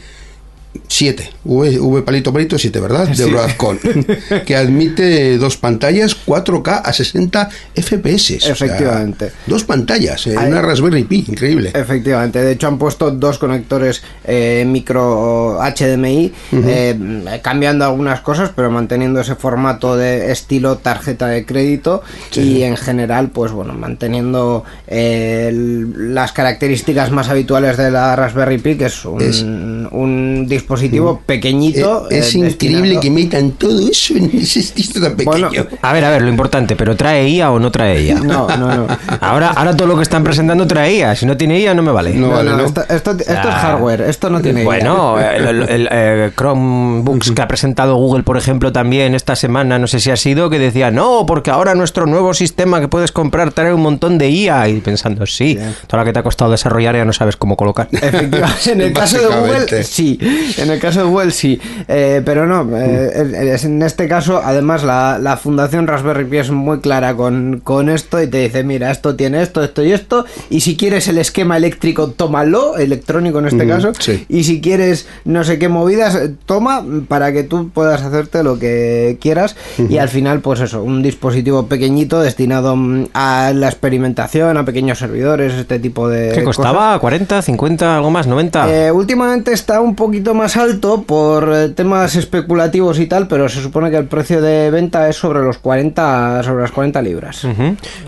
7, V, V palito palito 7, ¿verdad? De Broadcom, que admite dos pantallas 4K a 60 FPS. o sea, Efectivamente. dos pantallas, Hay- una Raspberry Pi, increíble. Efectivamente, de hecho han puesto dos conectores eh, micro HDMI, eh, cambiando algunas cosas, pero manteniendo ese formato de estilo tarjeta de crédito y en general, pues bueno, manteniendo eh, las características más habituales de la Raspberry Pi, que es un, Es- un dispositivo pequeñito. Eh, es eh, increíble que metan todo eso en ese disco tan pequeño. Bueno, A ver, a ver, lo importante, pero ¿trae IA o no trae IA? No, no, no. Ahora, ahora todo lo que están presentando trae IA. Si no tiene IA, no me vale. No, vale, ¿no? Esto, esto- esto es hardware, esto no tiene. Bueno, el, el- el, eh, Chromebooks que ha presentado Google, por ejemplo, también esta semana, no sé si ha sido, que decía, no, porque ahora nuestro nuevo sistema que puedes comprar trae un montón de IA. Y pensando, sí, toda la que te ha costado desarrollar ya no sabes cómo colocar. Efectivamente, en el caso de Google sí, en el caso de Google sí, Eh, pero no, eh, en este caso además la, la fundación Raspberry Pi es muy clara con, con esto y te dice, mira, esto tiene esto, esto y esto, y si quieres el esquema eléctrico, tómalo, electrónico en este caso, sí. y si quieres no sé qué movidas, toma para que tú puedas hacerte lo que quieras y al final pues eso, un dispositivo pequeñito destinado mm, a la experimentación, a pequeños servidores, este tipo de... ¿Qué cosas. costaba? ¿40, 50, algo más? ¿90? Eh, últimamente está un poquito más alto por eh, temas especulativos y tal, pero se supone que el precio de venta es sobre los 40, sobre las 40 libras.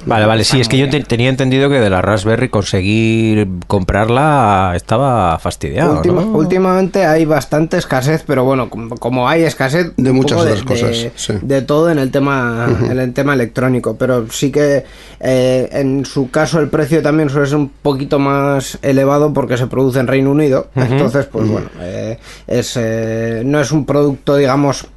Vale, vale, sí, es que yo te- tenía entendido que de la Raspberry conseguir comprarla estaba fastidiado. Última- ¿no? Últimamente hay bastante escasez, pero bueno, como, como hay escasez De muchas otras cosas, sí. de todo en el tema, en el tema electrónico, pero sí que eh, en su caso el precio también suele ser un poquito más elevado porque se produce en Reino Unido, entonces pues bueno, eh, es eh, no es un producto digamos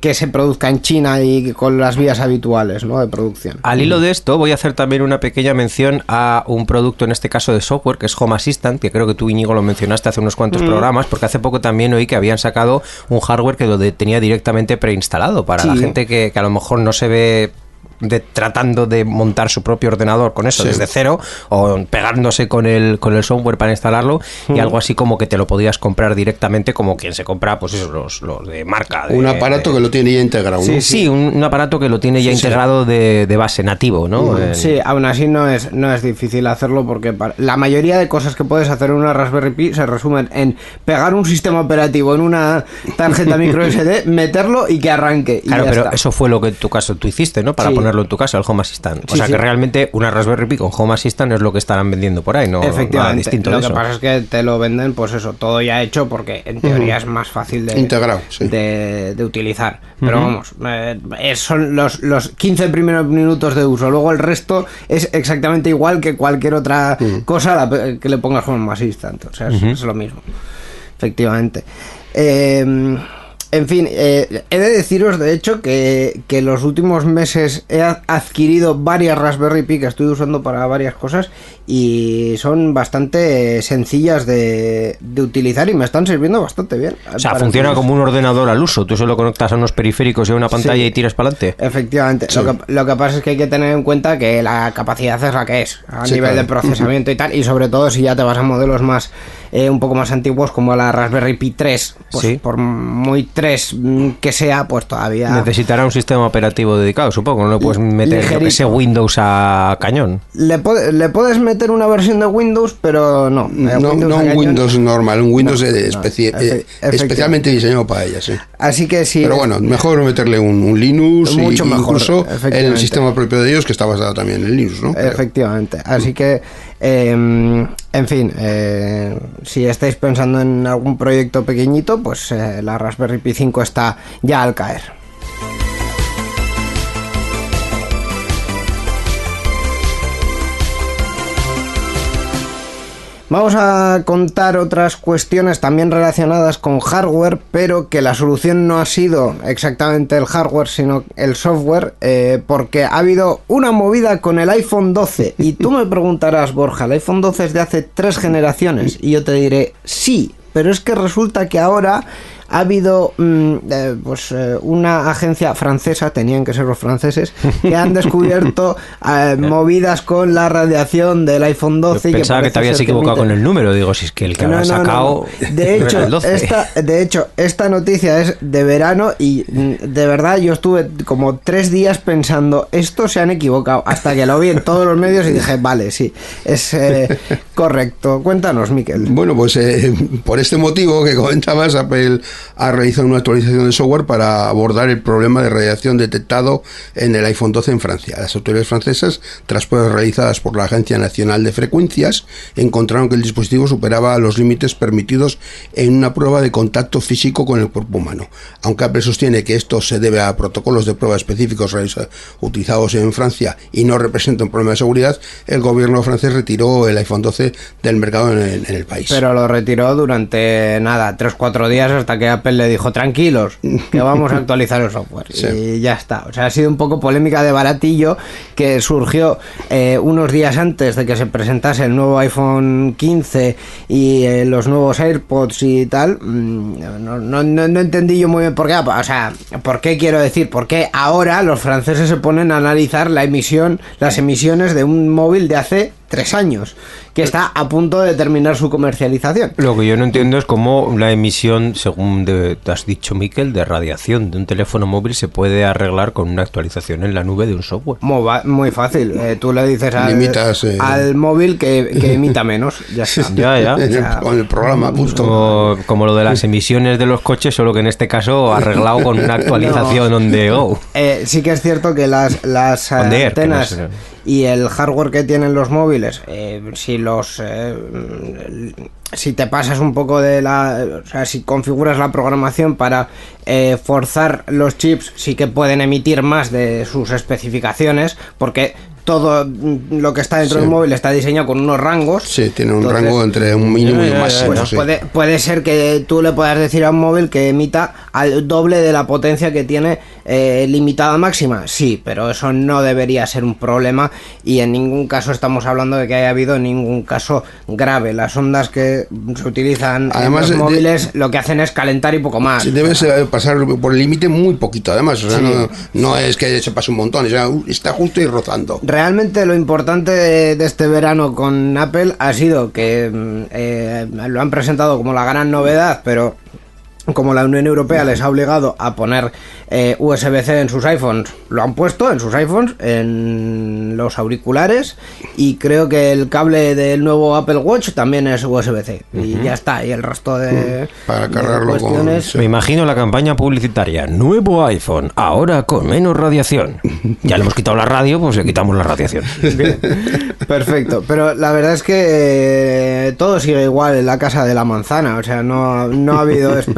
que se produzca en China y con las vías habituales ¿no? de producción. Al hilo de esto, voy a hacer también una pequeña mención a un producto, en este caso de software, que es Home Assistant, que creo que tú, Íñigo, lo mencionaste hace unos cuantos programas, porque hace poco también oí que habían sacado un hardware que lo de- tenía directamente preinstalado para la gente que, que a lo mejor no se ve de, tratando de montar su propio ordenador con eso Sí. desde cero o pegándose con el, con el software para instalarlo y algo así como que te lo podías comprar directamente como quien se compra pues eso, los, los de marca. de- un aparato de- que lo tiene ya integrado. ¿no? Sí, sí, un, un aparato que lo tiene ya Sí, sí. integrado de, de base nativo, ¿no? En- Sí, aún así no es, no es difícil hacerlo porque para- la mayoría de cosas que puedes hacer en una Raspberry Pi se resumen en pegar un sistema operativo en una tarjeta micro SD, meterlo y que arranque. y Claro, ya pero está. eso fue lo que en tu caso tú hiciste, ¿no? Para Sí. Ponerlo en tu casa, el Home Assistant. O sea sí. que realmente una Raspberry Pi con Home Assistant es lo que estarán vendiendo por ahí, ¿no? Nada Efectivamente. distinto lo de que eso. pasa es que te lo venden, pues eso, todo ya hecho, porque en teoría es más fácil de, Integrado, sí. de, de utilizar. Pero vamos, eh, son los, los 15 primeros minutos de uso. Luego el resto es exactamente igual que cualquier otra cosa la que le pongas Home Assistant. O sea, es, es lo mismo. Efectivamente. Eh, en fin, eh, he de deciros de hecho que, que los últimos meses he adquirido varias Raspberry Pi que estoy usando para varias cosas y son bastante sencillas de, de utilizar y me están sirviendo bastante bien. O sea, funciona que- como un ordenador al uso. Tú solo conectas a unos periféricos y a una pantalla Sí. y tiras para adelante. Efectivamente, Sí. lo, que, lo que pasa es que hay que tener en cuenta que la capacidad es la que es, a Sí, nivel claro. de procesamiento y tal, y sobre todo si ya te vas a modelos más, eh, un poco más antiguos como la Raspberry Pi 3, pues por muy 3 mm, que sea, pues todavía... Necesitará un sistema operativo dedicado, supongo. No le puedes meter sé, Windows a cañón. Le, puede- le puedes meter una versión de Windows, pero no. eh, No, un. Windows normal, un Windows No, eh, no, eh, especialmente diseñado para ella, sí. Así que sí. Pero bueno, mejor meterle un, un Linux y- Mucho y mejor, incluso el efectivamente. sistema propio de ellos que está basado también en Linux, ¿no? Pero- Efectivamente. Así que, eh, en fin, eh, si estáis pensando en algún proyecto pequeñito, pues eh, la Raspberry Pi 5 está ya al caer. Vamos a contar otras cuestiones también relacionadas con hardware, pero que la solución no ha sido exactamente el hardware, sino el software, eh, porque ha habido una movida con el iPhone 12. Y tú me preguntarás, Borja, ¿el iPhone 12 es de hace tres generaciones? Y yo te diré, sí, pero es que resulta que ahora ha habido mm, eh, pues eh, una agencia francesa, tenían que ser los franceses, que han descubierto eh, movidas con la radiación del iPhone 12. y Pensaba que parece te habías que equivocado con el número. Digo, si es que el que no, habrá no, sacado. no. De hecho, el 12. esta, de hecho, esta noticia es de verano y mm, de verdad yo estuve como tres días pensando, esto se han equivocado, hasta que lo vi en todos los medios y dije, vale, sí, es eh, correcto. Cuéntanos, Miquel. Bueno, pues eh, por este motivo que comentabas, Apple ha realizado una actualización de software para abordar el problema de radiación detectado en el iPhone 12 en Francia. Las autoridades francesas, tras pruebas realizadas por la Agencia Nacional de Frecuencias, encontraron que el dispositivo superaba los límites permitidos en una prueba de contacto físico con el cuerpo humano. Aunque Apple sostiene que esto se debe a protocolos de prueba específicos utilizados en Francia y no representa un problema de seguridad, el gobierno francés retiró el iPhone 12 del mercado en el, en el país. Pero lo retiró durante nada, 3-4 días hasta que Apple le dijo, tranquilos, que vamos a actualizar el software. Sí. Y ya está. O sea, ha sido un poco polémica de baratillo que surgió eh, unos días antes de que se presentase el nuevo iPhone 15 y eh, los nuevos AirPods y tal. Mm, No, no, no- no entendí yo muy bien por qué. O sea, ¿por qué quiero decir? ¿Por qué ahora los franceses se ponen a analizar la emisión, las emisiones de un móvil de hace tres años, que está a punto de terminar su comercialización? Lo que yo no entiendo es cómo la emisión, según de- te has dicho, Miquel, de radiación de un teléfono móvil se puede arreglar con una actualización en la nube de un software. Muy, fácil. Eh, tú le dices al, Limitas, eh. al móvil que, que emita menos. Ya está. Ya, con el programa justo. Como, como lo de las emisiones de los coches, solo que en este caso arreglado con una actualización on the go. Eh, sí que es cierto que las, las no antenas. Y el hardware que tienen los móviles, eh, si los eh, si te pasas un poco de la, o sea, si configuras la programación para eh, forzar los chips, sí que pueden emitir más de sus especificaciones, porque todo lo que está dentro Sí. del móvil está diseñado con unos rangos. Sí, tiene un Entonces, rango entre un mínimo y un ya, máximo. pues sí. puede, puede ser que tú le puedas decir a un móvil que emita al doble de la potencia que tiene eh, limitada máxima. Sí, pero eso no debería ser un problema y en ningún caso estamos hablando de que haya habido ningún caso grave. Las ondas que se utilizan Además, en los móviles lo que hacen es calentar y poco más. Sí, debes eh, pasar por el límite muy poquito, además. O sea, Sí. no, no es que se pase un montón, o sea, está justo y rozando. Realmente lo importante de, de este verano con Apple ha sido que mm, eh, lo han presentado como la gran novedad, pero como la Unión Europea les ha obligado a poner eh, USB-C en sus iPhones, lo han puesto en sus iPhones, en los auriculares y creo que el cable del nuevo Apple Watch también es USB-C y ya está, y el resto de, Para de cargarlo con- cuestiones... sí. Me imagino la campaña publicitaria. Nuevo iPhone, ahora con menos radiación. Ya le hemos quitado la radio, pues le quitamos la radiación. Perfecto, pero la verdad es que eh, todo sigue igual en la casa de la manzana, o sea, no, no ha habido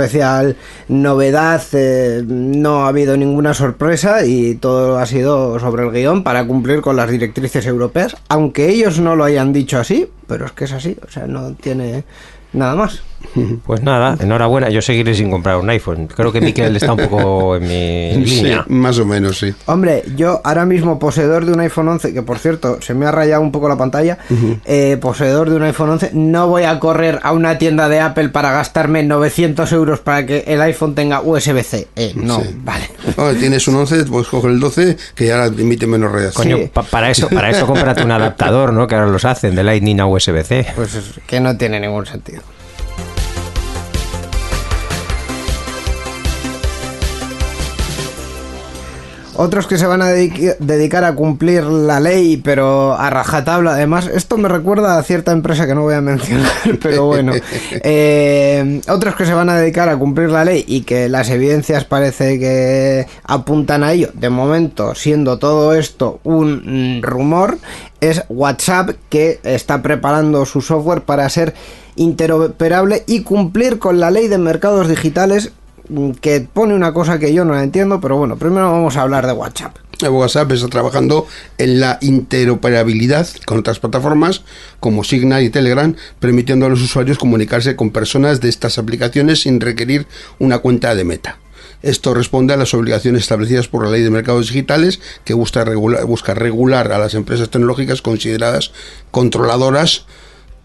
novedad, eh, no ha habido ninguna sorpresa y todo ha sido sobre el guion para cumplir con las directrices europeas, aunque ellos no lo hayan dicho así, pero es que es así, o sea, no tiene nada más. Pues nada, enhorabuena. Yo seguiré sin comprar un iPhone. Creo que Miquel está un poco en mi Sí, línea. más o menos, sí. Hombre, yo ahora mismo poseedor de un iPhone 11, que por cierto se me ha rayado un poco la pantalla, eh, poseedor de un iPhone 11, no voy a correr a una tienda de Apple para gastarme 900 euros para que el iPhone tenga USB-C. Eh, no, Sí. vale. Tienes un 11, pues coge el 12, que ya emite menos radiación. Coño, Sí. pa- para eso, para eso cómprate un adaptador, ¿no? Que ahora los hacen de Lightning a USB-C. Pues es que no tiene ningún sentido. Otros que se van a dedicar a cumplir la ley, pero a rajatabla. Además, esto me recuerda a cierta empresa que no voy a mencionar, pero bueno. Eh, otros que se van a dedicar a cumplir la ley y que las evidencias parece que apuntan a ello. De momento, siendo todo esto un mm, rumor, es WhatsApp que está preparando su software para ser interoperable y cumplir con la ley de mercados digitales que pone una cosa que yo no la entiendo, pero bueno, primero vamos a hablar de WhatsApp. WhatsApp está trabajando en la interoperabilidad con otras plataformas como Signal y Telegram, permitiendo a los usuarios comunicarse con personas de estas aplicaciones sin requerir una cuenta de meta. Esto responde a las obligaciones establecidas por la Ley de Mercados Digitales, que busca regular, busca regular a las empresas tecnológicas consideradas controladoras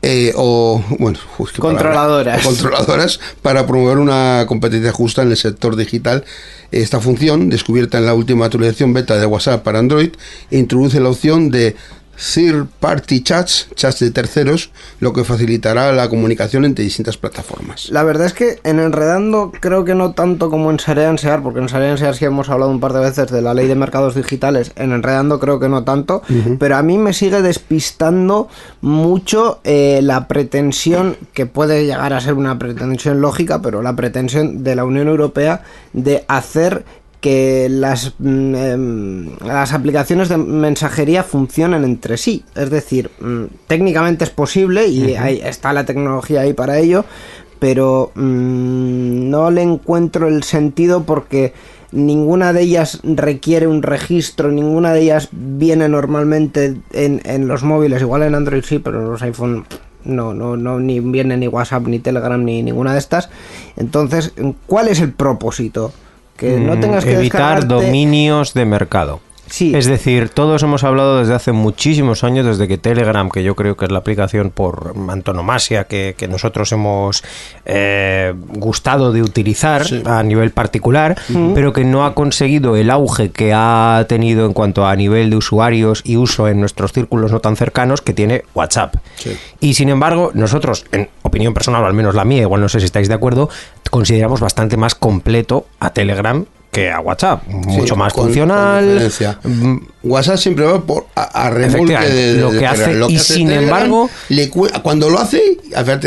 eh, o bueno palabra. Controladoras. Controladoras para promover una competencia justa en el sector digital. Esta función, descubierta en la última actualización beta de WhatsApp para Android, introduce la opción de Third Party Chats, chats de terceros, lo que facilitará la comunicación entre distintas plataformas. La verdad es que en Enredando creo que no tanto como en Sarean Sear, porque en Sarean Sear sí hemos hablado un par de veces de la ley de mercados digitales, en Enredando creo que no tanto, pero a mí me sigue despistando mucho eh, la pretensión, que puede llegar a ser una pretensión lógica, pero la pretensión de la Unión Europea de hacer que las, em, las aplicaciones de mensajería funcionen entre sí. Es decir, mm, técnicamente es posible y ahí está la tecnología ahí para ello, pero mm, no le encuentro el sentido porque ninguna de ellas requiere un registro, ninguna de ellas viene normalmente en, en los móviles, igual en Android sí, pero en los iPhone no, no, no, ni viene ni WhatsApp, ni Telegram, ni ninguna de estas. Entonces, ¿cuál es el propósito? Que no Mm, tengas que evitar dominios de mercado. Sí. Es decir, todos hemos hablado desde hace muchísimos años, desde que Telegram, que yo creo que es la aplicación por antonomasia que, que nosotros hemos eh, gustado de utilizar Sí. a nivel particular, pero que no ha conseguido el auge que ha tenido en cuanto a nivel de usuarios y uso en nuestros círculos no tan cercanos que tiene WhatsApp. Sí. Y sin embargo, nosotros, en opinión personal, o al menos la mía, igual no sé si estáis de acuerdo, consideramos bastante más completo a Telegram que a WhatsApp. Mucho más con- con funcional. diferencia. mm, WhatsApp siempre va por a, a remolque Efectivamente, de, de- lo de que hace- y sin Telegram, embargo- le cuando lo hace,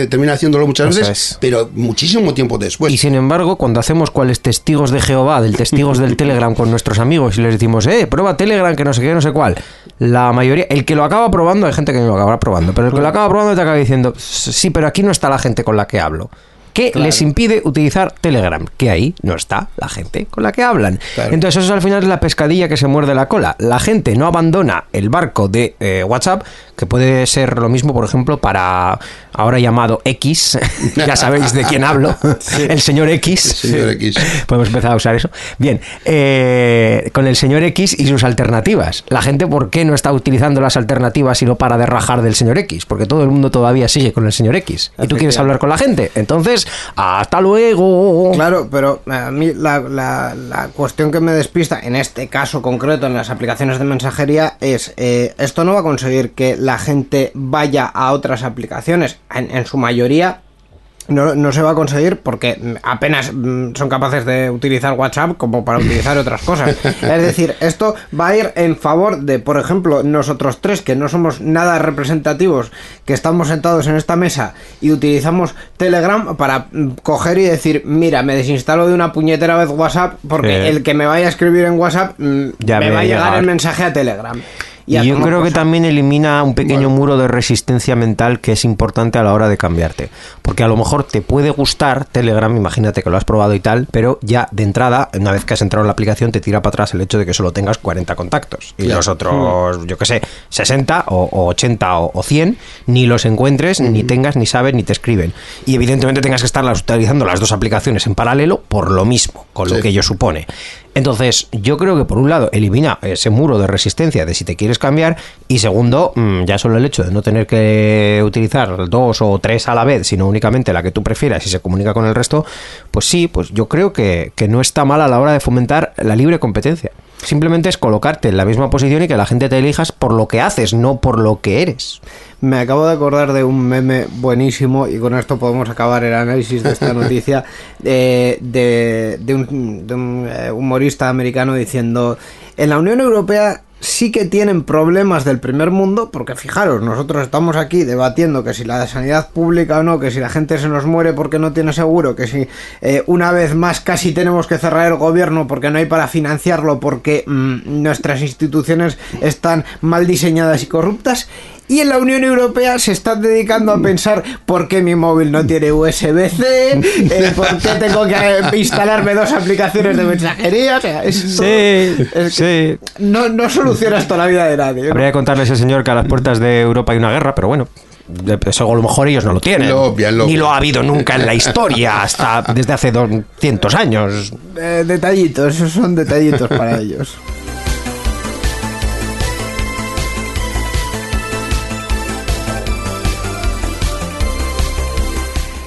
termina haciéndolo muchas veces, es. pero muchísimo tiempo después. Y sin embargo, cuando hacemos cuáles testigos de Jehová, del testigos del Telegram con nuestros amigos y les decimos, eh, prueba Telegram, que no sé qué, no sé cuál, la mayoría, el que lo acaba probando, hay gente que no lo acaba probando, pero el que lo acaba probando te acaba diciendo, sí, pero aquí no está la gente con la que hablo. ¿Qué les impide utilizar Telegram? Que ahí no está la gente con la que hablan. Claro. Entonces, eso al final es la pescadilla que se muerde la cola. La gente no abandona el barco de eh, WhatsApp, que puede ser lo mismo, por ejemplo, para ahora llamado X. ya sabéis de quién hablo. El señor X. Señor X. Podemos empezar a usar eso. Bien, eh, con el señor X y sus alternativas. La gente, ¿por qué no está utilizando las alternativas y no para de rajar del señor X? Porque todo el mundo todavía sigue con el señor X. Y tú quieres hablar con la gente. Entonces, hasta luego. Claro, pero a mí la, la- la cuestión que me despista en este caso concreto en las aplicaciones de mensajería es eh, esto no va a conseguir que la gente vaya a otras aplicaciones en, en su mayoría no, no se va a conseguir porque apenas mm, son capaces de utilizar WhatsApp como para utilizar otras cosas. Es decir, esto va a ir en favor de, por ejemplo, nosotros tres, que no somos nada representativos, que estamos sentados en esta mesa y utilizamos Telegram para mm, coger y decir, mira, me desinstalo de una puñetera vez WhatsApp porque el que me vaya a escribir en WhatsApp mm, Ya me me va a llegar llega. el mensaje a Telegram. Y yo creo que también elimina un pequeño muro de resistencia mental que es importante a la hora de cambiarte. Porque a lo mejor te puede gustar Telegram, imagínate que lo has probado y tal, pero ya de entrada, una vez que has entrado en la aplicación, te tira para atrás el hecho de que solo tengas 40 contactos. Y los otros, yo qué sé, 60 o, o 80 o, o 100, ni los encuentres, ni tengas, ni sabes, ni te escriben. Y evidentemente tengas que estar utilizando las dos aplicaciones en paralelo por lo mismo, con lo Sí. que ello supone. Entonces, yo creo que por un lado elimina ese muro de resistencia de si te quieres cambiar y segundo, mm, ya solo el hecho de no tener que utilizar dos o tres a la vez, sino únicamente la que tú prefieras y se comunica con el resto, pues sí, pues yo creo que, que no está mal a la hora de fomentar la libre competencia. Simplemente es colocarte en la misma posición y que la gente te elijas por lo que haces, no por lo que eres. Me acabo de acordar de un meme buenísimo y con esto podemos acabar el análisis de esta noticia eh, de, de un, de un, eh, humorista americano diciendo en la Unión Europea sí que tienen problemas del primer mundo porque fijaros nosotros estamos aquí debatiendo que si la sanidad pública o no que si la gente se nos muere porque no tiene seguro que si eh, una vez más casi tenemos que cerrar el gobierno porque no hay para financiarlo porque mm, nuestras instituciones están mal diseñadas y corruptas y en la Unión Europea se están dedicando a pensar por qué mi móvil no tiene USB-C, eh, por qué tengo que eh, instalarme dos aplicaciones de mensajería. O sea, es todo- es que No, no soluciona esto la vida de nadie. ¿no? Habría que contarle a ese señor que a las puertas de Europa hay una guerra, pero bueno. Eso a lo mejor ellos no lo tienen. Lo obvian, lo Ni lo ha habido nunca en la historia, hasta desde hace 200 años. Eh, detallitos, esos son detallitos para ellos.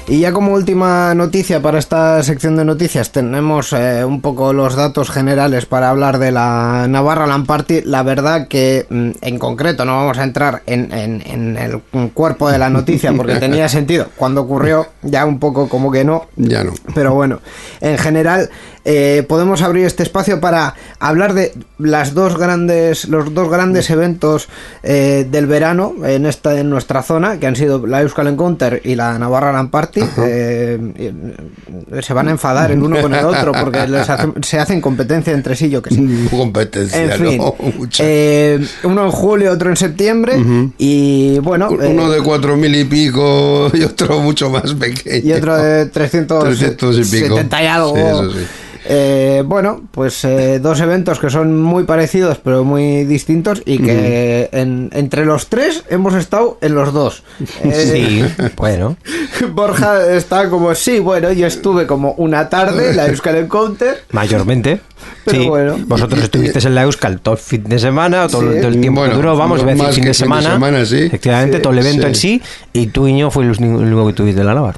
Y ya como última noticia para esta sección de noticias tenemos eh, un poco los datos generales para hablar de la Navarra Land Party. La verdad que mm, en concreto no vamos a entrar en, en- en el cuerpo de la noticia porque tenía sentido. Cuando ocurrió ya un poco como que no. Ya no. Pero bueno, en general eh, podemos abrir este espacio para hablar de las dos grandes, los dos grandes eventos eh, del verano en esta en nuestra zona, que han sido la Euskal Encounter y la Navarra Land Party. Eh, y, se van a enfadar el uno con el otro porque les hacen- se hacen competencia entre sí, yo que sé. Competencia, En fin, ¿no? Mucha. eh, uno en julio, otro en septiembre y bueno, Uno eh, de cuatro mil y pico y otro mucho más pequeño. y otro de 300, 300 y pico. 70 y algo. Sí, eso sí. Eh, bueno, pues eh, dos eventos que son muy parecidos pero muy distintos y que en- entre los tres hemos estado en los dos. Sí, Eh, bueno. Borja está como, sí, bueno, yo estuve como una tarde en la Euskal Encounter. Mayormente. Pero sí. bueno. Vosotros estuvisteis en la Euskal todo el fin de semana, todo, Sí. todo el tiempo Bueno, que duró, vamos, no voy a decir fin de fin de semana. semana, sí. Efectivamente, Sí. todo el evento en Sí. Y tú, Iño, fue el único que tuviste en la Navar.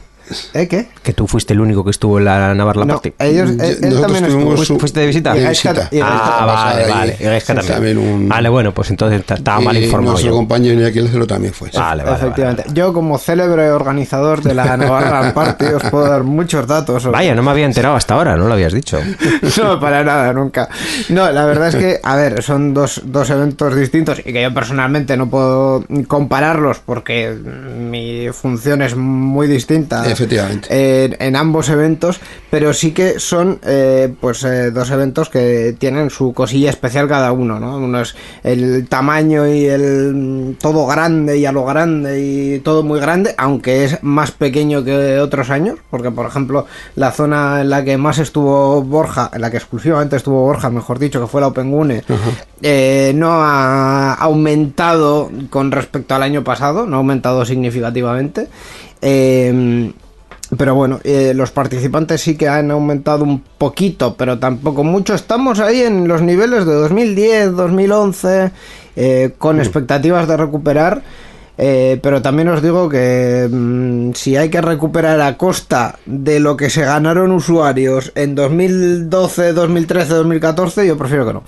¿Eh, qué? Que tú fuiste el único que estuvo en la Navarra No, Party. ellos, Yo- él, él nosotros también estuvo. ¿Fuiste- de visita? Y de Gaisca- visita. y Ah, vale, vale. Y Gaisca Sí, también. también un- Vale, bueno, pues entonces ta- estaba mal Y informado Nuestro yo. compañero Iñaki también fue. Vale, vale, Efectivamente. vale. Yo, como célebre organizador de la Navarra Party, os puedo dar muchos datos. sobre- Vaya, no me había enterado hasta ahora, no lo habías dicho. No, para nada, nunca. No, la verdad es que, a ver, son dos, dos eventos distintos y que yo personalmente no puedo compararlos porque mi función es muy distinta. Efectivamente. En, en ambos eventos, pero sí que son eh, pues eh, dos eventos que tienen su cosilla especial cada uno, ¿no? Uno es el tamaño y el mm, todo grande y a lo grande y todo muy grande, aunque es más pequeño que otros años, porque por ejemplo la zona en la que más estuvo Borja, en la que exclusivamente estuvo Borja, mejor dicho, que fue la Opengune, eh, no ha aumentado con respecto al año pasado, no ha aumentado significativamente. Eh, pero bueno, eh, los participantes sí que han aumentado un poquito, pero tampoco mucho. Estamos ahí en los niveles de 2010, 2011, eh, con expectativas de recuperar. Eh, pero también os digo que mm, si hay que recuperar a costa de lo que se ganaron usuarios en 2012, 2013, 2014, yo prefiero que no.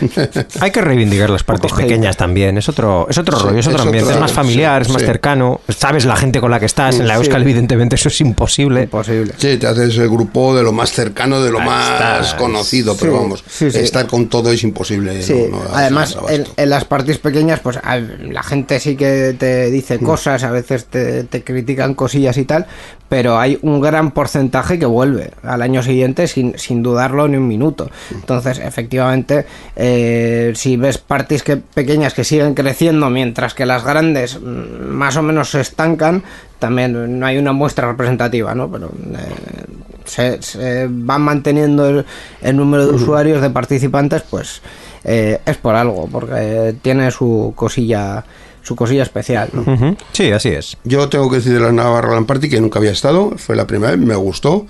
Hay que reivindicar las partes pequeñas también. Es otro, es otro Sí, rollo, es otro es ambiente. otro- es más familiar, sí, es más sí. cercano. Sabes la gente con la que estás. En la Sí. Euskal, evidentemente, eso es imposible. Imposible. Sí, te haces el grupo de lo más cercano, de lo Ahí más conocido, pero Sí, vamos, sí, sí. estar con todo es imposible. Sí, no- no das- además en, en las partidas pequeñas pues la gente sí que te dice cosas, a veces te, te critican cosillas y tal, pero hay un gran porcentaje que vuelve al año siguiente sin, sin dudarlo ni un minuto. Entonces, efectivamente, eh, si ves parties que, pequeñas que siguen creciendo mientras que las grandes mm, más o menos se estancan, también no hay una muestra representativa, ¿no? Pero eh, se, se van manteniendo el, el número de usuarios, de participantes, pues eh, es por algo, porque tiene su cosilla, su cosilla especial, ¿no? Sí, así es. Yo tengo que decir de la Navarra Land Party que nunca había estado, fue la primera vez, me gustó.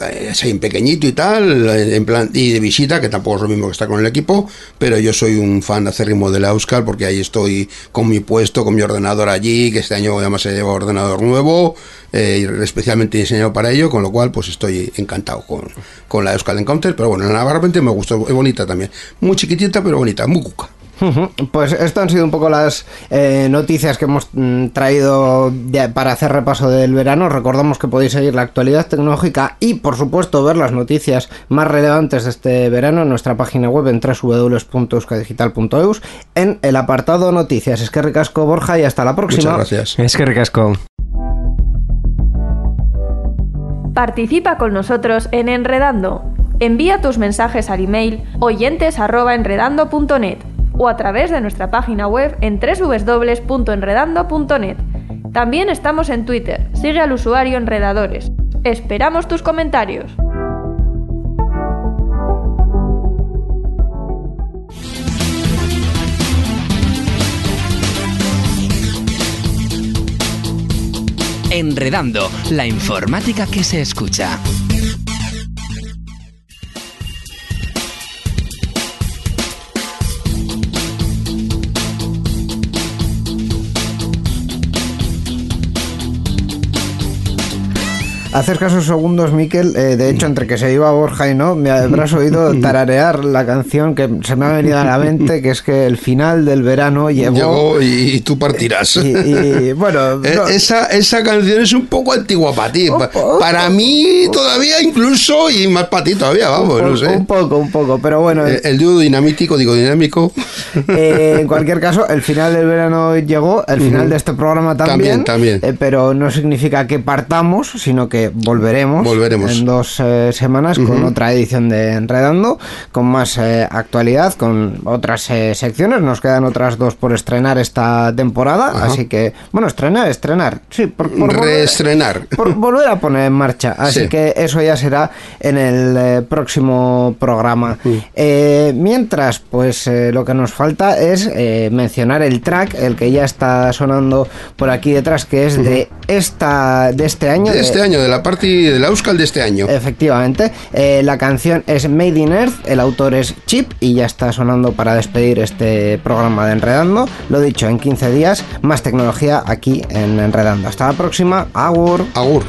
Eh, Es ahí pequeñito y tal, eh, en plan, y de visita, que tampoco es lo mismo que estar con el equipo, pero yo soy un fan acérrimo de la Euskal porque ahí estoy con mi puesto, con mi ordenador allí, que este año además se lleva ordenador nuevo, eh, especialmente diseñado para ello, con lo cual pues estoy encantado con, con la Euskal Encounter, pero bueno, la Navarra Party me gustó, es bonita también, muy chiquitita pero bonita, muy cuca. Pues estas han sido un poco las eh, noticias que hemos mm, traído para hacer repaso del verano. Recordamos que podéis seguir la actualidad tecnológica y, por supuesto, ver las noticias más relevantes de este verano en nuestra página web en www.euskadigital.eus en el apartado noticias. Es que ricasco Borja y hasta la próxima. Muchas gracias. Es que ricasco. Participa con nosotros en Enredando. Envía tus mensajes al email oyentes@enredando.net o a través de nuestra página web en www.enredando.net. También estamos en Twitter. Sigue al usuario Enredadores. Esperamos tus comentarios. Enredando, la informática que se escucha. Haces casos segundos, Miquel. eh, de hecho, entre que se iba Borja y no, me habrás oído tararear la canción que se me ha venido a la mente, que es que el final del verano llegó. Llegó y, y tú partirás. Y, y, bueno, Eh, no- Esa, esa canción es un poco antigua para ti. Para mí todavía incluso y más para ti todavía, vamos, un, no sé. un poco, un poco, pero bueno. Eh, El dúo dinamítico, digo dinámico. Eh, en cualquier caso, el final del verano llegó, el final de este programa también. También, también. eh, pero no significa que partamos, sino que volveremos. Volveremos. En dos eh, semanas con otra edición de Enredando, con más eh, actualidad, con otras eh, secciones. Nos quedan otras dos por estrenar esta temporada. Ajá. Así que, bueno, estrenar, estrenar. Sí, por, por volver- Reestrenar. por volver a poner en marcha. Así Sí. que eso ya será en el próximo programa. Mientras, pues lo que nos falta es mencionar el track, el que ya está sonando por aquí detrás, que es de esta de este año. De de- este año, de la party de la Euskal de este año. Efectivamente, Eh, la canción es Made in Earth, el autor es Chip y ya está sonando para despedir este programa de Enredando. Lo dicho, en 15 días, más tecnología aquí en Enredando. Hasta la próxima, Agur. Agur.